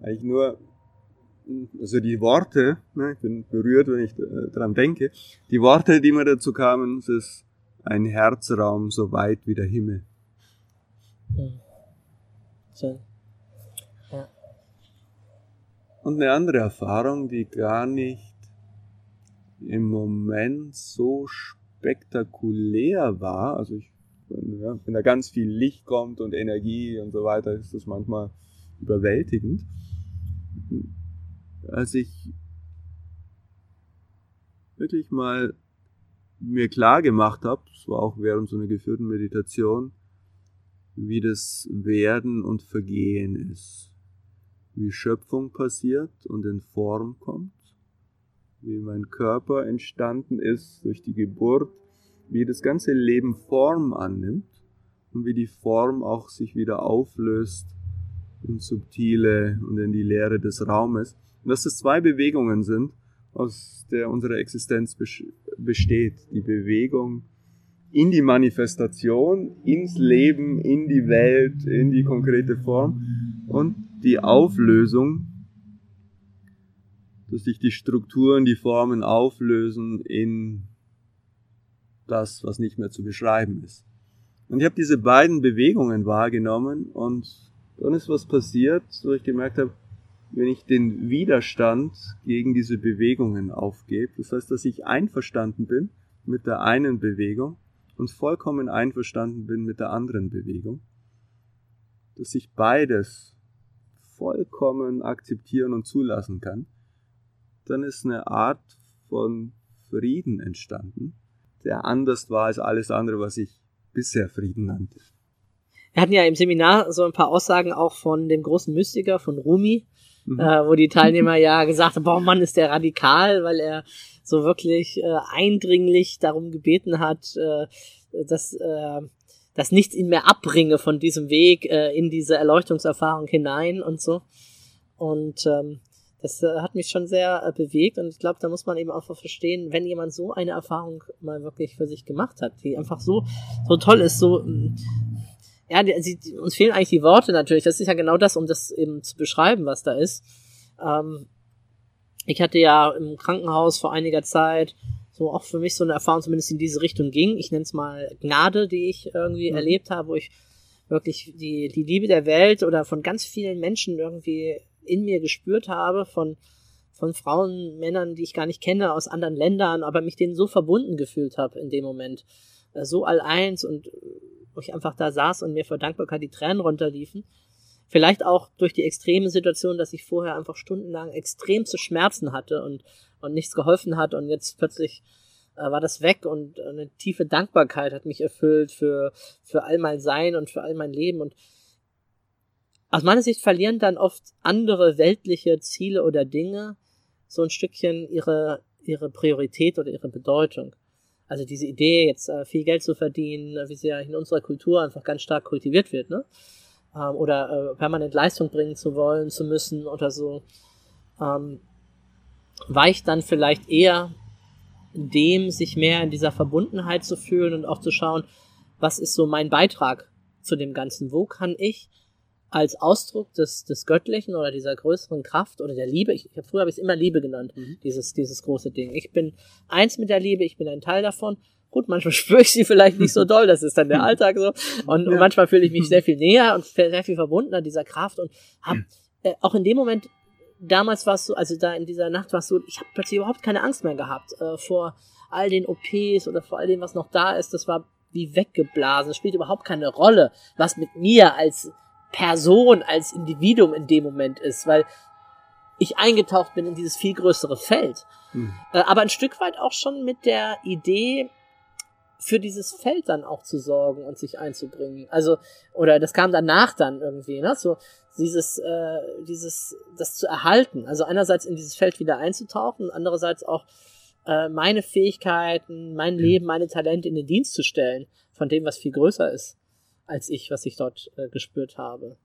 eigentlich nur, also die Worte, ne, ich bin berührt, wenn ich äh, dran denke, die Worte, die mir dazu kamen, es ist ein Herzraum so weit wie der Himmel. Hm. Schön. Und eine andere Erfahrung, die gar nicht im Moment so spektakulär war, also ich, ja, wenn da ganz viel Licht kommt und Energie und so weiter, ist das manchmal überwältigend. Als ich wirklich mal mir klar gemacht habe, das war auch während so einer geführten Meditation, wie das Werden und Vergehen ist wie Schöpfung passiert und in Form kommt, wie mein Körper entstanden ist durch die Geburt, wie das ganze Leben Form annimmt und wie die Form auch sich wieder auflöst ins Subtile und in die Leere des Raumes. Und dass das zwei Bewegungen sind, aus der unsere Existenz besteht. Die Bewegung in die Manifestation, ins Leben, in die Welt, in die konkrete Form und die Auflösung, dass sich die Strukturen, die Formen auflösen in das, was nicht mehr zu beschreiben ist. Und ich habe diese beiden Bewegungen wahrgenommen und dann ist was passiert, wo ich gemerkt habe, wenn ich den Widerstand gegen diese Bewegungen aufgebe, das heißt, dass ich einverstanden bin mit der einen Bewegung und vollkommen einverstanden bin mit der anderen Bewegung, dass ich beides vollkommen akzeptieren und zulassen kann, dann ist eine Art von Frieden entstanden, der anders war als alles andere, was ich bisher Frieden nannte. Wir hatten ja im Seminar so ein paar Aussagen auch von dem großen Mystiker, von Rumi, mhm. äh, wo die Teilnehmer ja gesagt haben, boah Mann, ist der radikal, weil er so wirklich äh, eindringlich darum gebeten hat, äh, dass, äh, dass nichts ihn mehr abbringe von diesem Weg äh, in diese Erleuchtungserfahrung hinein und so. Und ähm, das äh, hat mich schon sehr äh, bewegt und ich glaube, da muss man eben auch verstehen, wenn jemand so eine Erfahrung mal wirklich für sich gemacht hat, die einfach so so toll ist, so mm, ja, die, die, uns fehlen eigentlich die Worte natürlich. Das ist ja genau das, um das eben zu beschreiben, was da ist. Ähm, ich hatte ja im Krankenhaus vor einiger Zeit so auch für mich so eine Erfahrung zumindest in diese Richtung ging. Ich nenne es mal Gnade, die ich irgendwie mhm. erlebt habe, wo ich wirklich die, die Liebe der Welt oder von ganz vielen Menschen irgendwie in mir gespürt habe, von, von Frauen, Männern, die ich gar nicht kenne, aus anderen Ländern, aber mich denen so verbunden gefühlt habe in dem Moment. Äh, so all-eins und wo ich einfach da saß und mir vor Dankbarkeit die Tränen runterliefen. Vielleicht auch durch die extreme Situation, dass ich vorher einfach stundenlang extrem zu Schmerzen hatte und, und nichts geholfen hat und jetzt plötzlich äh, war das weg und eine tiefe Dankbarkeit hat mich erfüllt für, für all mein Sein und für all mein Leben und aus meiner Sicht verlieren dann oft andere weltliche Ziele oder Dinge so ein Stückchen ihre, ihre Priorität oder ihre Bedeutung. Also diese Idee, jetzt äh, viel Geld zu verdienen, wie sie ja in unserer Kultur einfach ganz stark kultiviert wird, ne? Ähm, oder äh, permanent Leistung bringen zu wollen, zu müssen oder so, ähm, weicht dann vielleicht eher dem, sich mehr in dieser Verbundenheit zu fühlen und auch zu schauen, was ist so mein Beitrag zu dem Ganzen? Wo kann ich als Ausdruck des, des Göttlichen oder dieser größeren Kraft oder der Liebe. Ich, ich hab, früher habe ich es immer Liebe genannt, mhm. dieses, dieses große Ding. Ich bin eins mit der Liebe, ich bin ein Teil davon. Gut, manchmal (laughs) spüre ich sie vielleicht nicht so doll, das ist dann der (laughs) Alltag so. Und, ja. und manchmal fühle ich mich sehr viel näher und sehr viel verbundener dieser Kraft und habe äh, auch in dem Moment, damals war es so, also da in dieser Nacht war es so, ich habe plötzlich überhaupt keine Angst mehr gehabt äh, vor all den OPs oder vor all dem, was noch da ist. Das war wie weggeblasen. Es spielt überhaupt keine Rolle, was mit mir als Person, als Individuum in dem Moment ist, weil ich eingetaucht bin in dieses viel größere Feld. Mhm. aber ein Stück weit auch schon mit der Idee, für dieses Feld dann auch zu sorgen und sich einzubringen. Also, oder das kam danach dann irgendwie, ne? So dieses, äh, dieses, das zu erhalten. Also einerseits in dieses Feld wieder einzutauchen, andererseits auch äh, meine Fähigkeiten, mein mhm. Leben, meine Talente in den Dienst zu stellen von dem, was viel größer ist als ich, was ich dort äh, gespürt habe.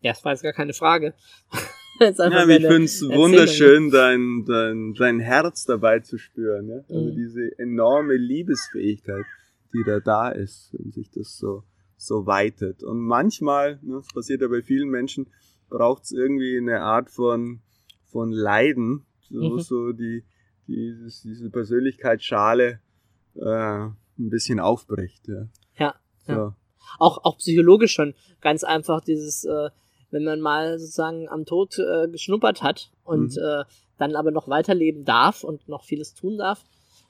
Ja, das war jetzt gar keine Frage. (laughs) ja, ich finde es wunderschön, dein, dein, dein Herz dabei zu spüren. Ja? Also mhm. diese enorme Liebesfähigkeit, die da da ist, wenn sich das so, so weitet. Und manchmal, ne, das passiert ja bei vielen Menschen, braucht es irgendwie eine Art von, von Leiden, so, mhm. so die, die, diese Persönlichkeitsschale äh, ein bisschen aufbricht. Ja. Ja. So. ja auch, auch psychologisch schon ganz einfach dieses, äh, wenn man mal sozusagen am Tod äh, geschnuppert hat und mhm. äh, dann aber noch weiterleben darf und noch vieles tun darf,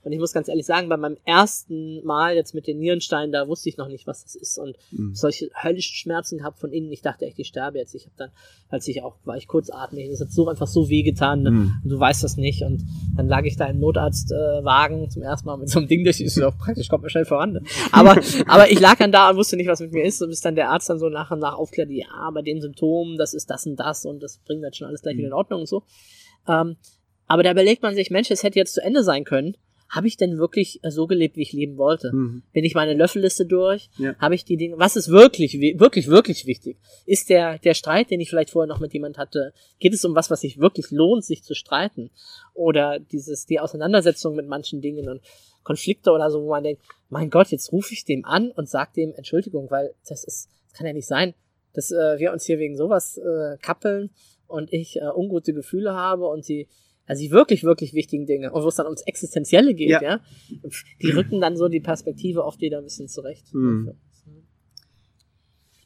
und ich muss ganz ehrlich sagen, bei meinem ersten Mal jetzt mit den Nierensteinen, da wusste ich noch nicht, was das ist und mhm. solche höllischen Schmerzen gehabt von innen. Ich dachte echt, ich sterbe jetzt. Ich habe dann, als ich auch, war ich kurzatmig, das hat so einfach so wehgetan ne? mhm. und du weißt das nicht. Und dann lag ich da im Notarztwagen äh, zum ersten Mal mit so einem Ding, das ist auch praktisch, kommt mir schnell voran. Ne? Aber, (laughs) aber ich lag dann da und wusste nicht, was mit mir ist, und bis dann der Arzt dann so nach und nach aufklärt, ja, bei den Symptomen, das ist das und das und das bringt dann schon alles gleich mhm. wieder in Ordnung und so. Ähm, aber da überlegt man sich, Mensch, es hätte jetzt zu Ende sein können habe ich denn wirklich äh, so gelebt, wie ich leben wollte? Mhm. Bin ich meine Löffelliste durch? Ja. Habe ich die Dinge, was ist wirklich, wi- wirklich, wirklich wichtig? Ist der, der Streit, den ich vielleicht vorher noch mit jemand hatte, geht es um was, was sich wirklich lohnt, sich zu streiten? Oder dieses, die Auseinandersetzung mit manchen Dingen und Konflikte oder so, wo man denkt, mein Gott, jetzt rufe ich dem an und sag dem Entschuldigung, weil das ist, das kann ja nicht sein, dass äh, wir uns hier wegen sowas äh, kappeln und ich äh, ungute Gefühle habe und die, also die wirklich, wirklich wichtigen Dinge, und wo es dann ums Existenzielle geht, ja, Ja. die rücken dann so die Perspektive oft wieder ein bisschen zurecht. Hm.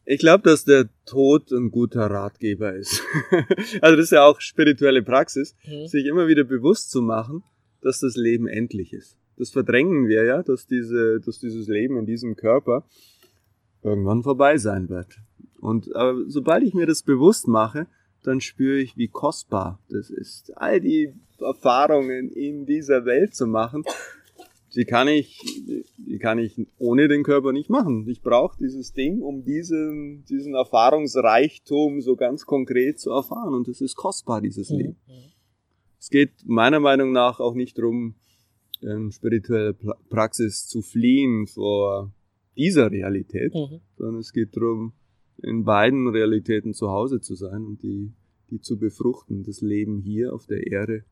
Ich glaube, dass der Tod ein guter Ratgeber ist. (laughs) also das ist ja auch spirituelle Praxis, Mhm. sich immer wieder bewusst zu machen, dass das Leben endlich ist. Das verdrängen wir ja, dass, diese, dass dieses Leben in diesem Körper irgendwann vorbei sein wird. Und aber sobald ich mir das bewusst mache, dann spüre ich, wie kostbar das ist. All die Erfahrungen in dieser Welt zu machen, die kann ich, die kann ich ohne den Körper nicht machen. Ich brauche dieses Ding, um diesen, diesen Erfahrungsreichtum so ganz konkret zu erfahren. Und es ist kostbar, dieses Leben. Mhm. Es geht meiner Meinung nach auch nicht darum, ähm, spirituelle Praxis zu fliehen vor dieser Realität, Mhm. sondern es geht darum, in beiden Realitäten zu Hause zu sein und die, die zu befruchten, das Leben hier auf der Erde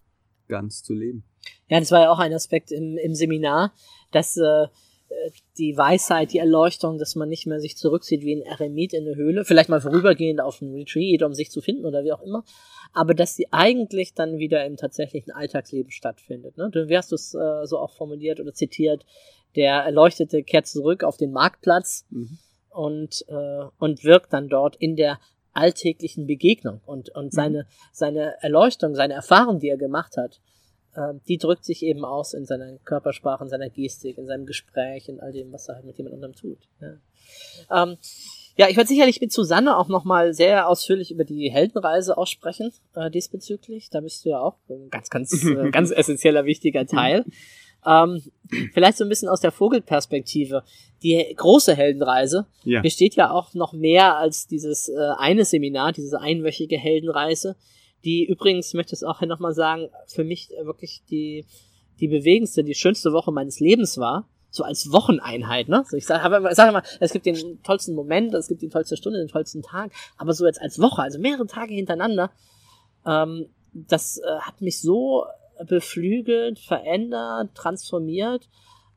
ganz zu leben. Ja, das war ja auch ein Aspekt im, im Seminar, dass äh, die Weisheit, die Erleuchtung, dass man nicht mehr sich zurückzieht wie ein Eremit in eine Höhle, vielleicht mal vorübergehend auf einen Retreat, um sich zu finden oder wie auch immer, aber dass sie eigentlich dann wieder im tatsächlichen Alltagsleben stattfindet. Ne? Du, wie hast du es äh, so auch formuliert oder zitiert? Der Erleuchtete kehrt zurück auf den Marktplatz Mhm. Und, äh, und wirkt dann dort in der alltäglichen Begegnung und, und seine, seine Erleuchtung, seine Erfahrung, die er gemacht hat, äh, die drückt sich eben aus in seiner Körpersprache, in seiner Gestik, in seinem Gespräch, in all dem, was er halt mit jemand anderem tut. Ja, ähm, ja ich werde sicherlich mit Susanne auch nochmal sehr ausführlich über die Heldenreise aussprechen äh, diesbezüglich. Da bist du ja auch ein ganz, ganz, (laughs) äh, ganz essentieller, wichtiger Teil. Ähm, vielleicht so ein bisschen aus der Vogelperspektive. Die große Heldenreise Ja. besteht ja auch noch mehr als dieses äh, eine Seminar, diese einwöchige Heldenreise, die übrigens, ich möchte es auch hier nochmal sagen, für mich wirklich die, die bewegendste, die schönste Woche meines Lebens war. So als Wocheneinheit, ne? So ich sage sag immer, es gibt den tollsten Moment, es gibt die tollste Stunde, den tollsten Tag, aber so jetzt als Woche, also mehrere Tage hintereinander, ähm, das äh, hat mich so beflügelt, verändert, transformiert,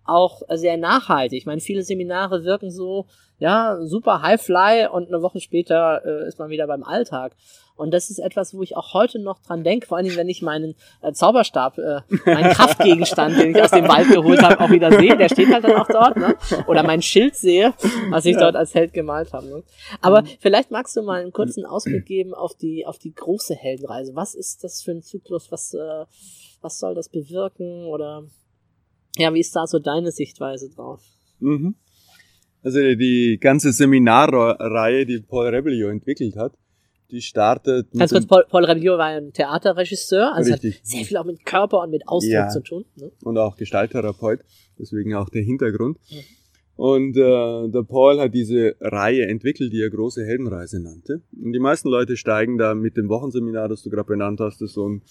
auch sehr nachhaltig. Ich meine, viele Seminare wirken so, ja, super Highfly und eine Woche später äh, ist man wieder beim Alltag. Und das ist etwas, wo ich auch heute noch dran denke, vor allem wenn ich meinen äh, Zauberstab, äh, meinen (laughs) Kraftgegenstand, den ich aus dem Wald geholt habe, auch wieder sehe. Der steht halt dann auch dort, ne? Oder mein Schild sehe, was ich dort als Held gemalt habe. Ne? Aber vielleicht magst du mal einen kurzen Ausblick geben auf die auf die große Heldenreise. Was ist das für ein Zyklus? Was äh, was soll das bewirken? Oder ja, wie ist da so deine Sichtweise drauf? Mhm. Also die ganze Seminarreihe, die Paul Rebellion entwickelt hat, die startet Ganz kurz, Paul, Paul Rebillot war ein Theaterregisseur, also Richtig. hat sehr viel auch mit Körper und mit Ausdruck Ja. zu tun. Ne? und auch Gestalttherapeut, deswegen auch der Hintergrund. Mhm. Und äh, der Paul hat diese Reihe entwickelt, die er große Heldenreise nannte. Und die meisten Leute steigen da mit dem Wochenseminar, das du gerade benannt hast, das so ein,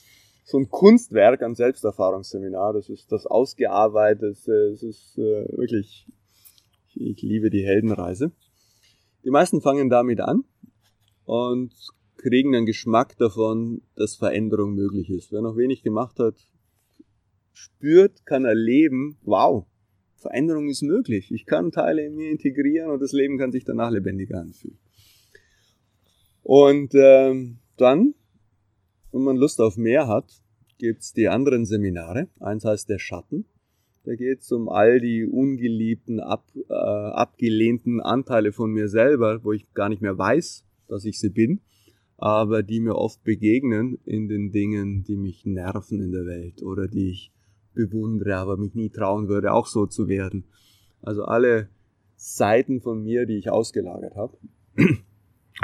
so ein Kunstwerk, ein Selbsterfahrungsseminar. Das ist das ausgearbeitete, es ist äh, wirklich, ich, ich liebe die Heldenreise. Die meisten fangen damit an und kriegen einen Geschmack davon, dass Veränderung möglich ist. Wer noch wenig gemacht hat, spürt, kann erleben, wow, Veränderung ist möglich. Ich kann Teile in mir integrieren und das Leben kann sich danach lebendiger anfühlen. Und ähm, dann, wenn man Lust auf mehr hat, gibt's die anderen Seminare. Eins heißt der Schatten. Da geht's um all die ungeliebten, ab, äh, abgelehnten Anteile von mir selber, wo ich gar nicht mehr weiß, dass ich sie bin, aber die mir oft begegnen in den Dingen, die mich nerven in der Welt oder die ich bewundere, aber mich nie trauen würde, auch so zu werden. Also alle Seiten von mir, die ich ausgelagert habe.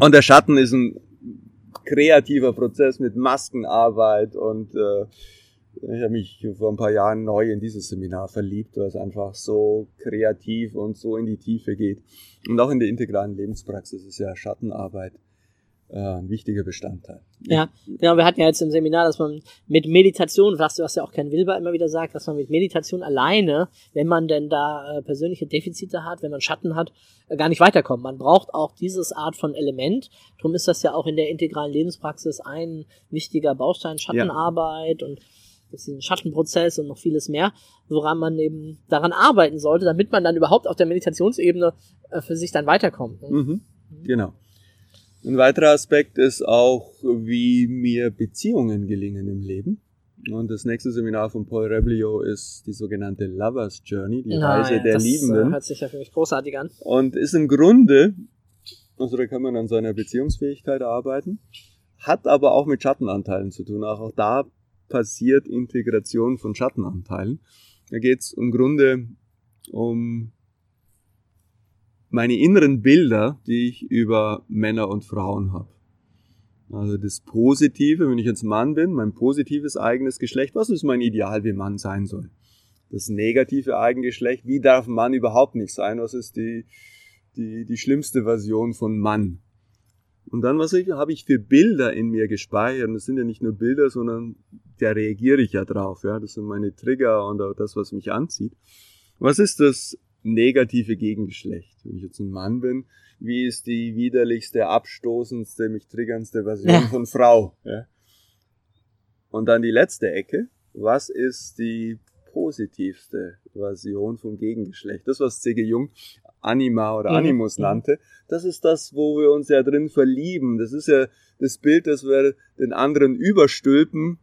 Und der Schatten ist ein kreativer Prozess mit Maskenarbeit und äh, ich habe mich vor ein paar Jahren neu in dieses Seminar verliebt, weil es einfach so kreativ und so in die Tiefe geht. Und auch in der integralen Lebenspraxis ist ja Schattenarbeit äh, ein wichtiger Bestandteil. Ja, genau, wir hatten ja jetzt im Seminar, dass man mit Meditation, was, was ja auch Ken Wilber immer wieder sagt, dass man mit Meditation alleine, wenn man denn da äh, persönliche Defizite hat, wenn man Schatten hat, äh, gar nicht weiterkommt. Man braucht auch dieses Art von Element. Darum ist das ja auch in der integralen Lebenspraxis ein wichtiger Baustein, Schattenarbeit und diesen Schattenprozess und noch vieles mehr, woran man eben daran arbeiten sollte, damit man dann überhaupt auf der Meditationsebene äh, für sich dann weiterkommt. ne? Mhm, genau. Ein weiterer Aspekt ist auch, wie mir Beziehungen gelingen im Leben. Und das nächste Seminar von Paul Reblio ist die sogenannte Lovers Journey, die Na Reise der das, Äh, Liebenden. hört sich ja für mich großartig an. Und ist im Grunde, also da kann man an seiner Beziehungsfähigkeit arbeiten, hat aber auch mit Schattenanteilen zu tun. Auch, auch da passiert Integration von Schattenanteilen. Da geht es im Grunde um meine inneren Bilder, die ich über Männer und Frauen habe. Also das Positive, wenn ich jetzt Mann bin, mein positives eigenes Geschlecht, was ist mein Ideal, wie Mann sein soll? Das negative Eigengeschlecht, wie darf Mann überhaupt nicht sein? Was ist die, die, die schlimmste Version von Mann? Und dann, was ich, habe ich für Bilder in mir gespeichert? Und das sind ja nicht nur Bilder, sondern da reagiere ich ja drauf. Ja? Das sind meine Trigger und auch das, was mich anzieht. Was ist das negative Gegengeschlecht? Wenn ich jetzt ein Mann bin, wie ist die widerlichste, abstoßendste, mich triggerndste Version Ja. von Frau? Ja? Und dann die letzte Ecke. Was ist die positivste Version vom Gegengeschlecht? Das, was C.G. Jung Anima oder Mhm. Animus Mhm. nannte, das ist das, wo wir uns ja drin verlieben. Das ist ja das Bild, das wir den anderen überstülpen,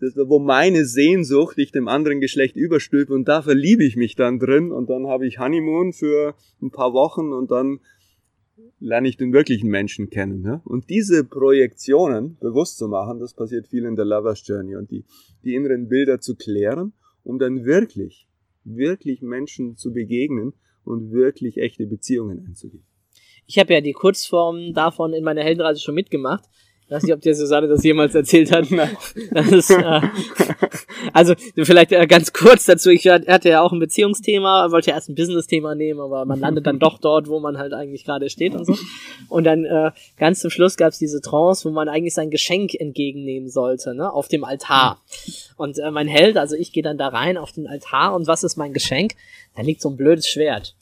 das, wo meine Sehnsucht ich dem anderen Geschlecht überstülpe und da verliebe ich mich dann drin und dann habe ich Honeymoon für ein paar Wochen und dann lerne ich den wirklichen Menschen kennen. Ne? Und diese Projektionen bewusst zu machen, das passiert viel in der Lover's Journey und die, die inneren Bilder zu klären, um dann wirklich, wirklich Menschen zu begegnen und wirklich echte Beziehungen einzugehen. Ich habe ja die Kurzform davon in meiner Heldenreise schon mitgemacht. Ich weiß nicht, ob dir Susanne das jemals erzählt hat. Ist, äh, also vielleicht äh, ganz kurz dazu. Ich hatte ja auch ein Beziehungsthema, wollte ja erst ein Business-Thema nehmen, aber man landet dann doch dort, wo man halt eigentlich gerade steht und so. Und dann äh, ganz zum Schluss gab es diese Trance, wo man eigentlich sein Geschenk entgegennehmen sollte, ne, auf dem Altar. Und äh, mein Held, also ich gehe dann da rein auf den Altar und was ist mein Geschenk? Da liegt so ein blödes Schwert.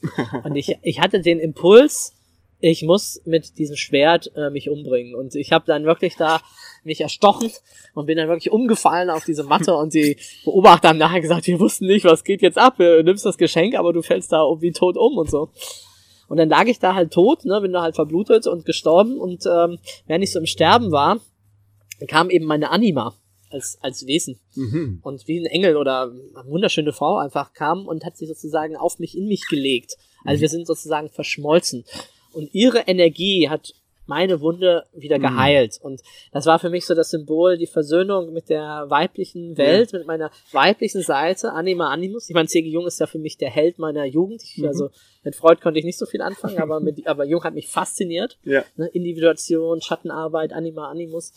Und ich, ich hatte den Impuls, ich muss mit diesem Schwert äh, mich umbringen. Und ich habe dann wirklich da mich erstochen und bin dann wirklich umgefallen auf diese Matte und die Beobachter haben nachher gesagt, wir wussten nicht, was geht jetzt ab, du nimmst das Geschenk, aber du fällst da wie tot um und so. Und dann lag ich da halt tot, ne, bin da halt verblutet und gestorben und ähm, während ich so im Sterben war, kam eben meine Anima als, als Wesen Mhm. und wie ein Engel oder eine wunderschöne Frau einfach kam und hat sich sozusagen auf mich in mich gelegt. Also wir sind sozusagen verschmolzen. Und ihre Energie hat meine Wunde wieder Mhm. geheilt. Und das war für mich so das Symbol, die Versöhnung mit der weiblichen Welt, mit meiner weiblichen Seite, Anima Animus. Ich meine, C.G. Jung ist ja für mich der Held meiner Jugend. Ich, Mhm. Also mit Freud konnte ich nicht so viel anfangen, aber, mit, (laughs) aber Jung hat mich fasziniert. Ja. Ne? Individuation, Schattenarbeit, Anima Animus.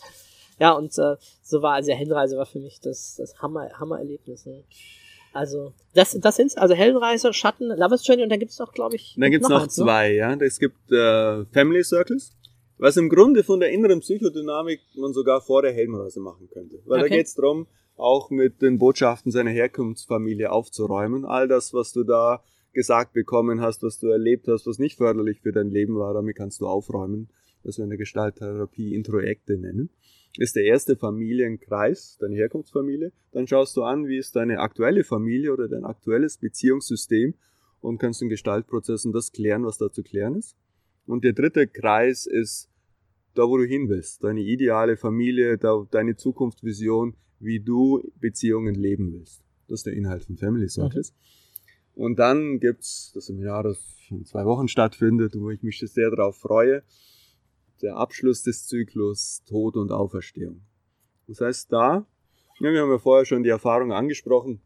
Ja, und äh, so war also Heldenreise war für mich das, das Hammer, Hammererlebnis. Ne? Also, das, das sind's, also Heldenreise, Schatten, Lovers Journey und dann gibt's noch, glaube ich, Dann gibt's noch, eins, ne? zwei, ja. Es gibt äh, Family Circles, was im Grunde von der inneren Psychodynamik man sogar vor der Heldenreise machen könnte. Weil Okay. da geht's drum, auch mit den Botschaften seiner Herkunftsfamilie aufzuräumen. All das, was du da gesagt bekommen hast, was du erlebt hast, was nicht förderlich für dein Leben war, damit kannst du aufräumen, was wir in der Gestalttherapie Introjekte nennen. Ist der erste Familienkreis, deine Herkunftsfamilie. Dann schaust du an, wie ist deine aktuelle Familie oder dein aktuelles Beziehungssystem und kannst in Gestaltprozessen das klären, was da zu klären ist. Und der dritte Kreis ist da, wo du hin willst. Deine ideale Familie, da, deine Zukunftsvision, wie du Beziehungen leben willst. Das ist der Inhalt von Family Circles. Und dann gibt's das Seminar, das in zwei Wochen stattfindet, wo ich mich sehr darauf freue. Der Abschluss des Zyklus Tod und Auferstehung. Das heißt, da, ja, wir haben ja vorher schon die Erfahrung angesprochen,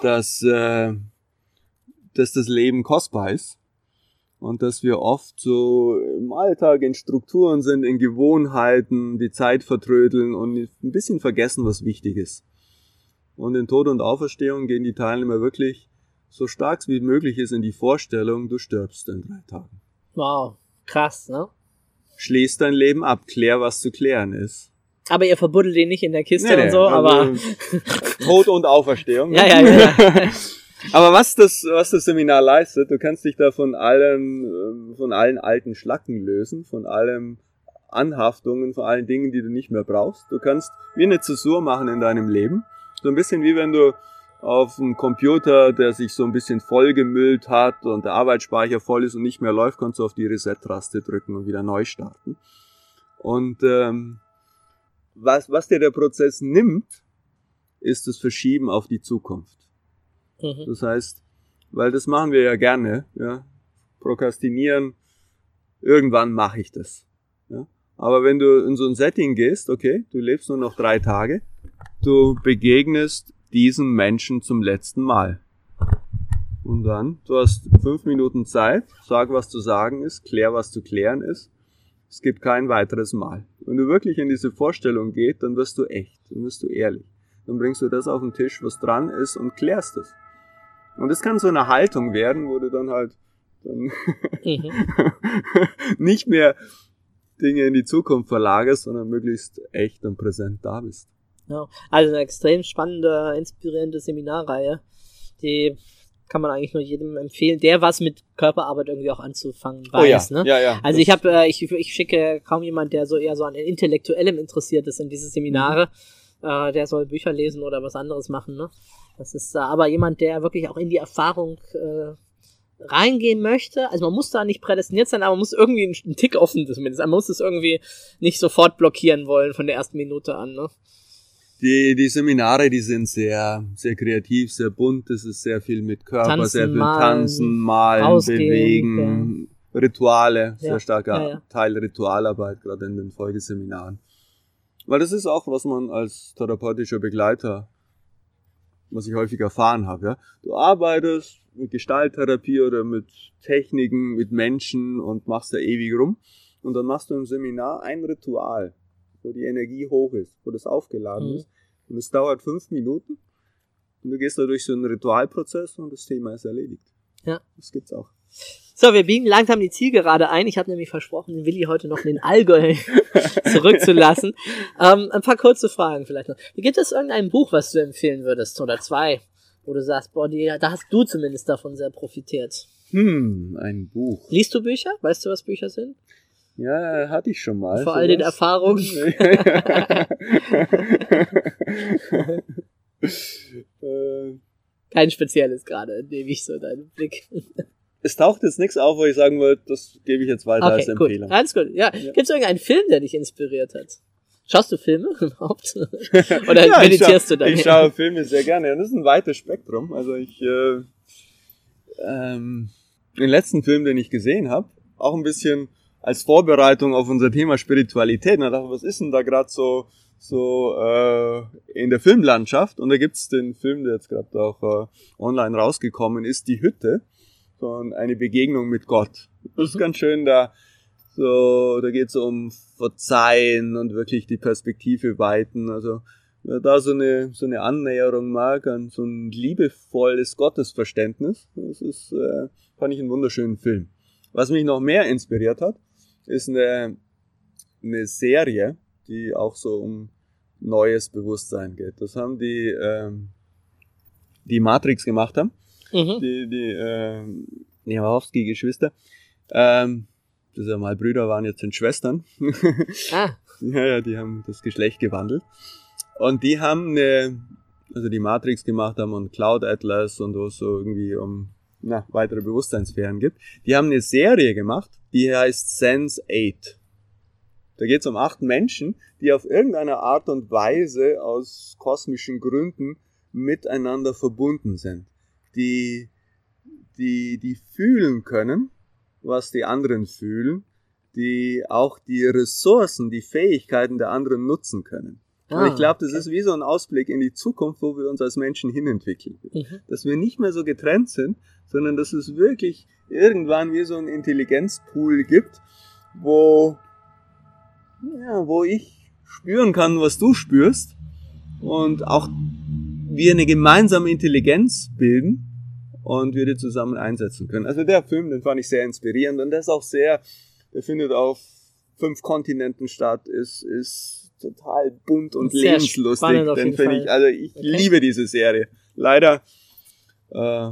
dass, äh, dass das Leben kostbar ist und dass wir oft so im Alltag in Strukturen sind, in Gewohnheiten, die Zeit vertrödeln und ein bisschen vergessen, was wichtig ist. Und in Tod und Auferstehung gehen die Teilnehmer wirklich so stark wie möglich ist in die Vorstellung, du stirbst in drei Tagen. Wow, krass, ne? Schließ dein Leben ab, klär, was zu klären ist. Aber ihr verbuddelt ihn nicht in der Kiste Nee, und so, also aber. (laughs) Tod und Auferstehung. ne? Ja, ja, ja. ja. (laughs) Aber was das, was das Seminar leistet, du kannst dich da von allen, ähm, von allen alten Schlacken lösen, von allen Anhaftungen, von allen Dingen, die du nicht mehr brauchst. Du kannst wie eine Zäsur machen in deinem Leben. So ein bisschen wie wenn du auf einem Computer, der sich so ein bisschen vollgemüllt hat und der Arbeitsspeicher voll ist und nicht mehr läuft, kannst du auf die Reset-Taste drücken und wieder neu starten. Und ähm, was, was dir der Prozess nimmt, ist das Verschieben auf die Zukunft. Mhm. Das heißt, weil das machen wir ja gerne, ja, prokrastinieren, irgendwann mache ich das. Ja. Aber wenn du in so ein Setting gehst, okay, du lebst nur noch drei Tage, du begegnest diesem Menschen zum letzten Mal. Und dann, du hast fünf Minuten Zeit, sag, was zu sagen ist, klär, was zu klären ist. Es gibt kein weiteres Mal. Wenn du wirklich in diese Vorstellung gehst, dann wirst du echt, dann wirst du ehrlich. Dann bringst du das auf den Tisch, was dran ist und klärst es. Und das kann so eine Haltung werden, wo du dann halt dann Mhm. (laughs) nicht mehr Dinge in die Zukunft verlagerst, sondern möglichst echt und präsent da bist. Ja. Also eine extrem spannende, inspirierende Seminarreihe. Die kann man eigentlich nur jedem empfehlen, der was mit Körperarbeit irgendwie auch anzufangen weiß. oh ja, ne? ja, ja. Also ich habe, äh, ich, ich schicke kaum jemand, der so eher so an Intellektuellem interessiert ist in diese Seminare. Äh, der soll Bücher lesen oder was anderes machen. Ne? Das ist äh, aber jemand, der wirklich auch in die Erfahrung äh, reingehen möchte. Also man muss da nicht prädestiniert sein, aber man muss irgendwie einen, einen Tick offen zumindest. Man muss es irgendwie nicht sofort blockieren wollen von der ersten Minute an. Ne? Die, die Seminare, die sind sehr, sehr kreativ, sehr bunt. Es ist sehr viel mit Körper, Tanzen, sehr viel malen, Tanzen, Malen, rausgehen, Bewegen, Rituale, Ja, sehr starker ja, ja. Teil Ritualarbeit, gerade in den Folgeseminaren. Weil das ist auch, was man als therapeutischer Begleiter, was ich häufig erfahren habe. Ja? Du arbeitest mit Gestalttherapie oder mit Techniken, mit Menschen und machst da ewig rum. Und dann machst du im Seminar ein Ritual, wo die Energie hoch ist, wo das aufgeladen Mhm. ist. Und es dauert fünf Minuten. Und du gehst da durch so einen Ritualprozess und das Thema ist erledigt. Ja. Das gibt's auch. So, wir biegen langsam die Zielgerade ein. Ich habe nämlich versprochen, den Willi heute noch in den Allgäu (laughs) zurückzulassen. Ähm, ein paar kurze Fragen vielleicht noch. Gibt es irgendein Buch, was du empfehlen würdest? Oder zwei? Wo du sagst, boah, die, da hast du zumindest davon sehr profitiert. Hm, ein Buch. Liest du Bücher? Weißt du, was Bücher sind? Ja, hatte ich schon mal. Vor all den sowas. Erfahrungen. (laughs) Kein spezielles gerade, nehme ich so deinen Blick. es taucht jetzt nichts auf, wo ich sagen wollte, das gebe ich jetzt weiter als Okay, gut. Empfehlung. Alles gut. Ja. Ja. Gibt es irgendeinen Film, der dich inspiriert hat? Schaust du Filme (laughs) überhaupt? (laughs) Oder Ja, meditierst schau, du dann? Ich schaue Filme sehr gerne. Und das ist ein weites Spektrum. Also ich, äh, ähm, den letzten Film, den ich gesehen habe, auch ein bisschen als Vorbereitung auf unser Thema Spiritualität. Und da dachte ich, was ist denn da gerade so, so äh, in der Filmlandschaft? Und da gibt's den Film, der jetzt gerade auch äh, online rausgekommen ist, Die Hütte, von eine Begegnung mit Gott. Das ist ganz schön da. So, da geht's um Verzeihen und wirklich die Perspektive weiten. Also wer da so eine so eine Annäherung mag an so ein liebevolles Gottesverständnis, das ist äh, fand ich einen wunderschönen Film. Was mich noch mehr inspiriert hat, ist eine eine Serie, die auch so um neues Bewusstsein geht. Das haben die ähm, die Matrix gemacht haben Mhm. die, die ähm, die Wachowski-Geschwister. Ähm, das ja mal Brüder waren, jetzt sind Schwestern. Ah, (laughs) ja, ja, die haben das Geschlecht gewandelt. Und die haben eine, also die Matrix gemacht haben und Cloud Atlas und wo es so irgendwie um na, weitere Bewusstseinssphären gibt. Die haben eine Serie gemacht, die heißt Sense 8. Da geht es um acht Menschen, die auf irgendeine Art und Weise aus kosmischen Gründen miteinander verbunden sind. Die, die, die fühlen können, was die anderen fühlen, die auch die Ressourcen, die Fähigkeiten der anderen nutzen können. Und Ah, ich glaube, das ist wie so ein Ausblick in die Zukunft, wo wir uns als Menschen hinentwickeln. Mhm. Dass wir nicht mehr so getrennt sind, sondern dass es wirklich irgendwann wie so ein Intelligenzpool gibt, wo, ja, wo ich spüren kann, was du spürst und auch wir eine gemeinsame Intelligenz bilden und wir die zusammen einsetzen können. Also der Film, den fand ich sehr inspirierend und der ist auch sehr, der findet auf fünf Kontinenten statt, ist, ist total bunt und Sehr lebenslustig. jeden finde ich, also ich Okay. liebe diese Serie. Leider äh,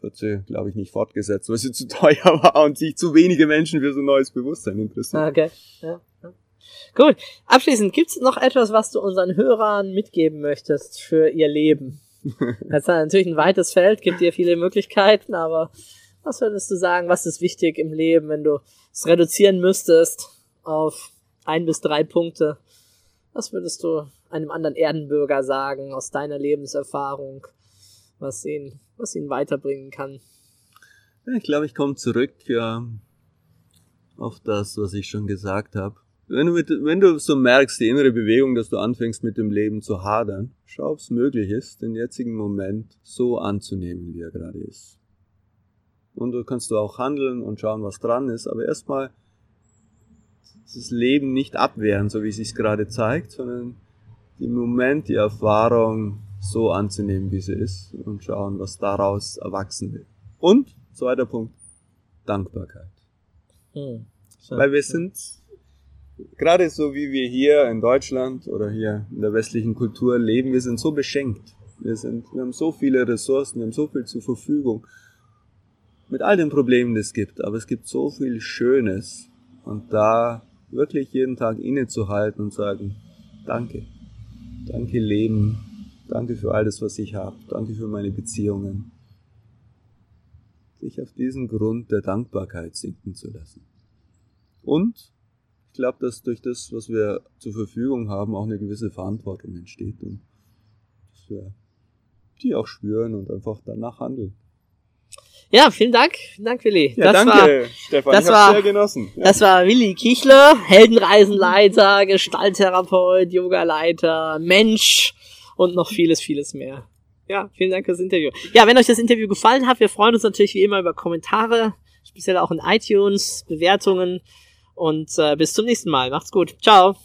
wird sie, glaube ich, nicht fortgesetzt, weil sie zu (laughs) teuer war und sich zu wenige Menschen für so ein neues Bewusstsein interessieren. Ah, Okay. Ja. ja. Gut. Abschließend, gibt's noch etwas, was du unseren Hörern mitgeben möchtest für ihr Leben? (laughs) Das ist natürlich ein weites Feld, gibt dir viele Möglichkeiten, aber was würdest du sagen, was ist wichtig im Leben, wenn du es reduzieren müsstest auf ein bis drei Punkte? Was würdest du einem anderen Erdenbürger sagen aus deiner Lebenserfahrung, was ihn, was ihn weiterbringen kann? Ich glaube, ich komme zurück ja, auf das, was ich schon gesagt habe. Wenn du, mit, wenn du so merkst, die innere Bewegung, dass du anfängst mit dem Leben zu hadern, schau, ob es möglich ist, den jetzigen Moment so anzunehmen, wie er gerade ist. Und du kannst du auch handeln und schauen, was dran ist, aber erstmal das Leben nicht abwehren, so wie es sich gerade zeigt, sondern den Moment, die Erfahrung so anzunehmen, wie sie ist und schauen, was daraus erwachsen wird. Und, zweiter Punkt, Dankbarkeit. Hm. Weil wir sind, gerade so wie wir hier in Deutschland oder hier in der westlichen Kultur leben, wir sind so beschenkt. Wir, sind, wir haben so viele Ressourcen, wir haben so viel zur Verfügung. Mit all den Problemen, die es gibt. Aber es gibt so viel Schönes. Und da wirklich jeden Tag innezuhalten und sagen, danke. Danke Leben. Danke für alles, was ich habe. Danke für meine Beziehungen. Sich auf diesen Grund der Dankbarkeit sinken zu lassen. Und ich glaube, dass durch das, was wir zur Verfügung haben, auch eine gewisse Verantwortung entsteht und dass wir die auch spüren und einfach danach handeln. Ja, vielen Dank. Vielen Dank, Willi. Ja, das danke, war Stefan. das ich war- sehr genossen. Ja. Das war Willi Kichler, Heldenreisenleiter, Gestalttherapeut, Yogaleiter, Mensch und noch vieles, vieles mehr. Ja, vielen Dank fürs Interview. Ja, wenn euch das Interview gefallen hat, wir freuen uns natürlich wie immer über Kommentare, speziell auch in iTunes, Bewertungen und äh, bis zum nächsten Mal. Macht's gut. Ciao.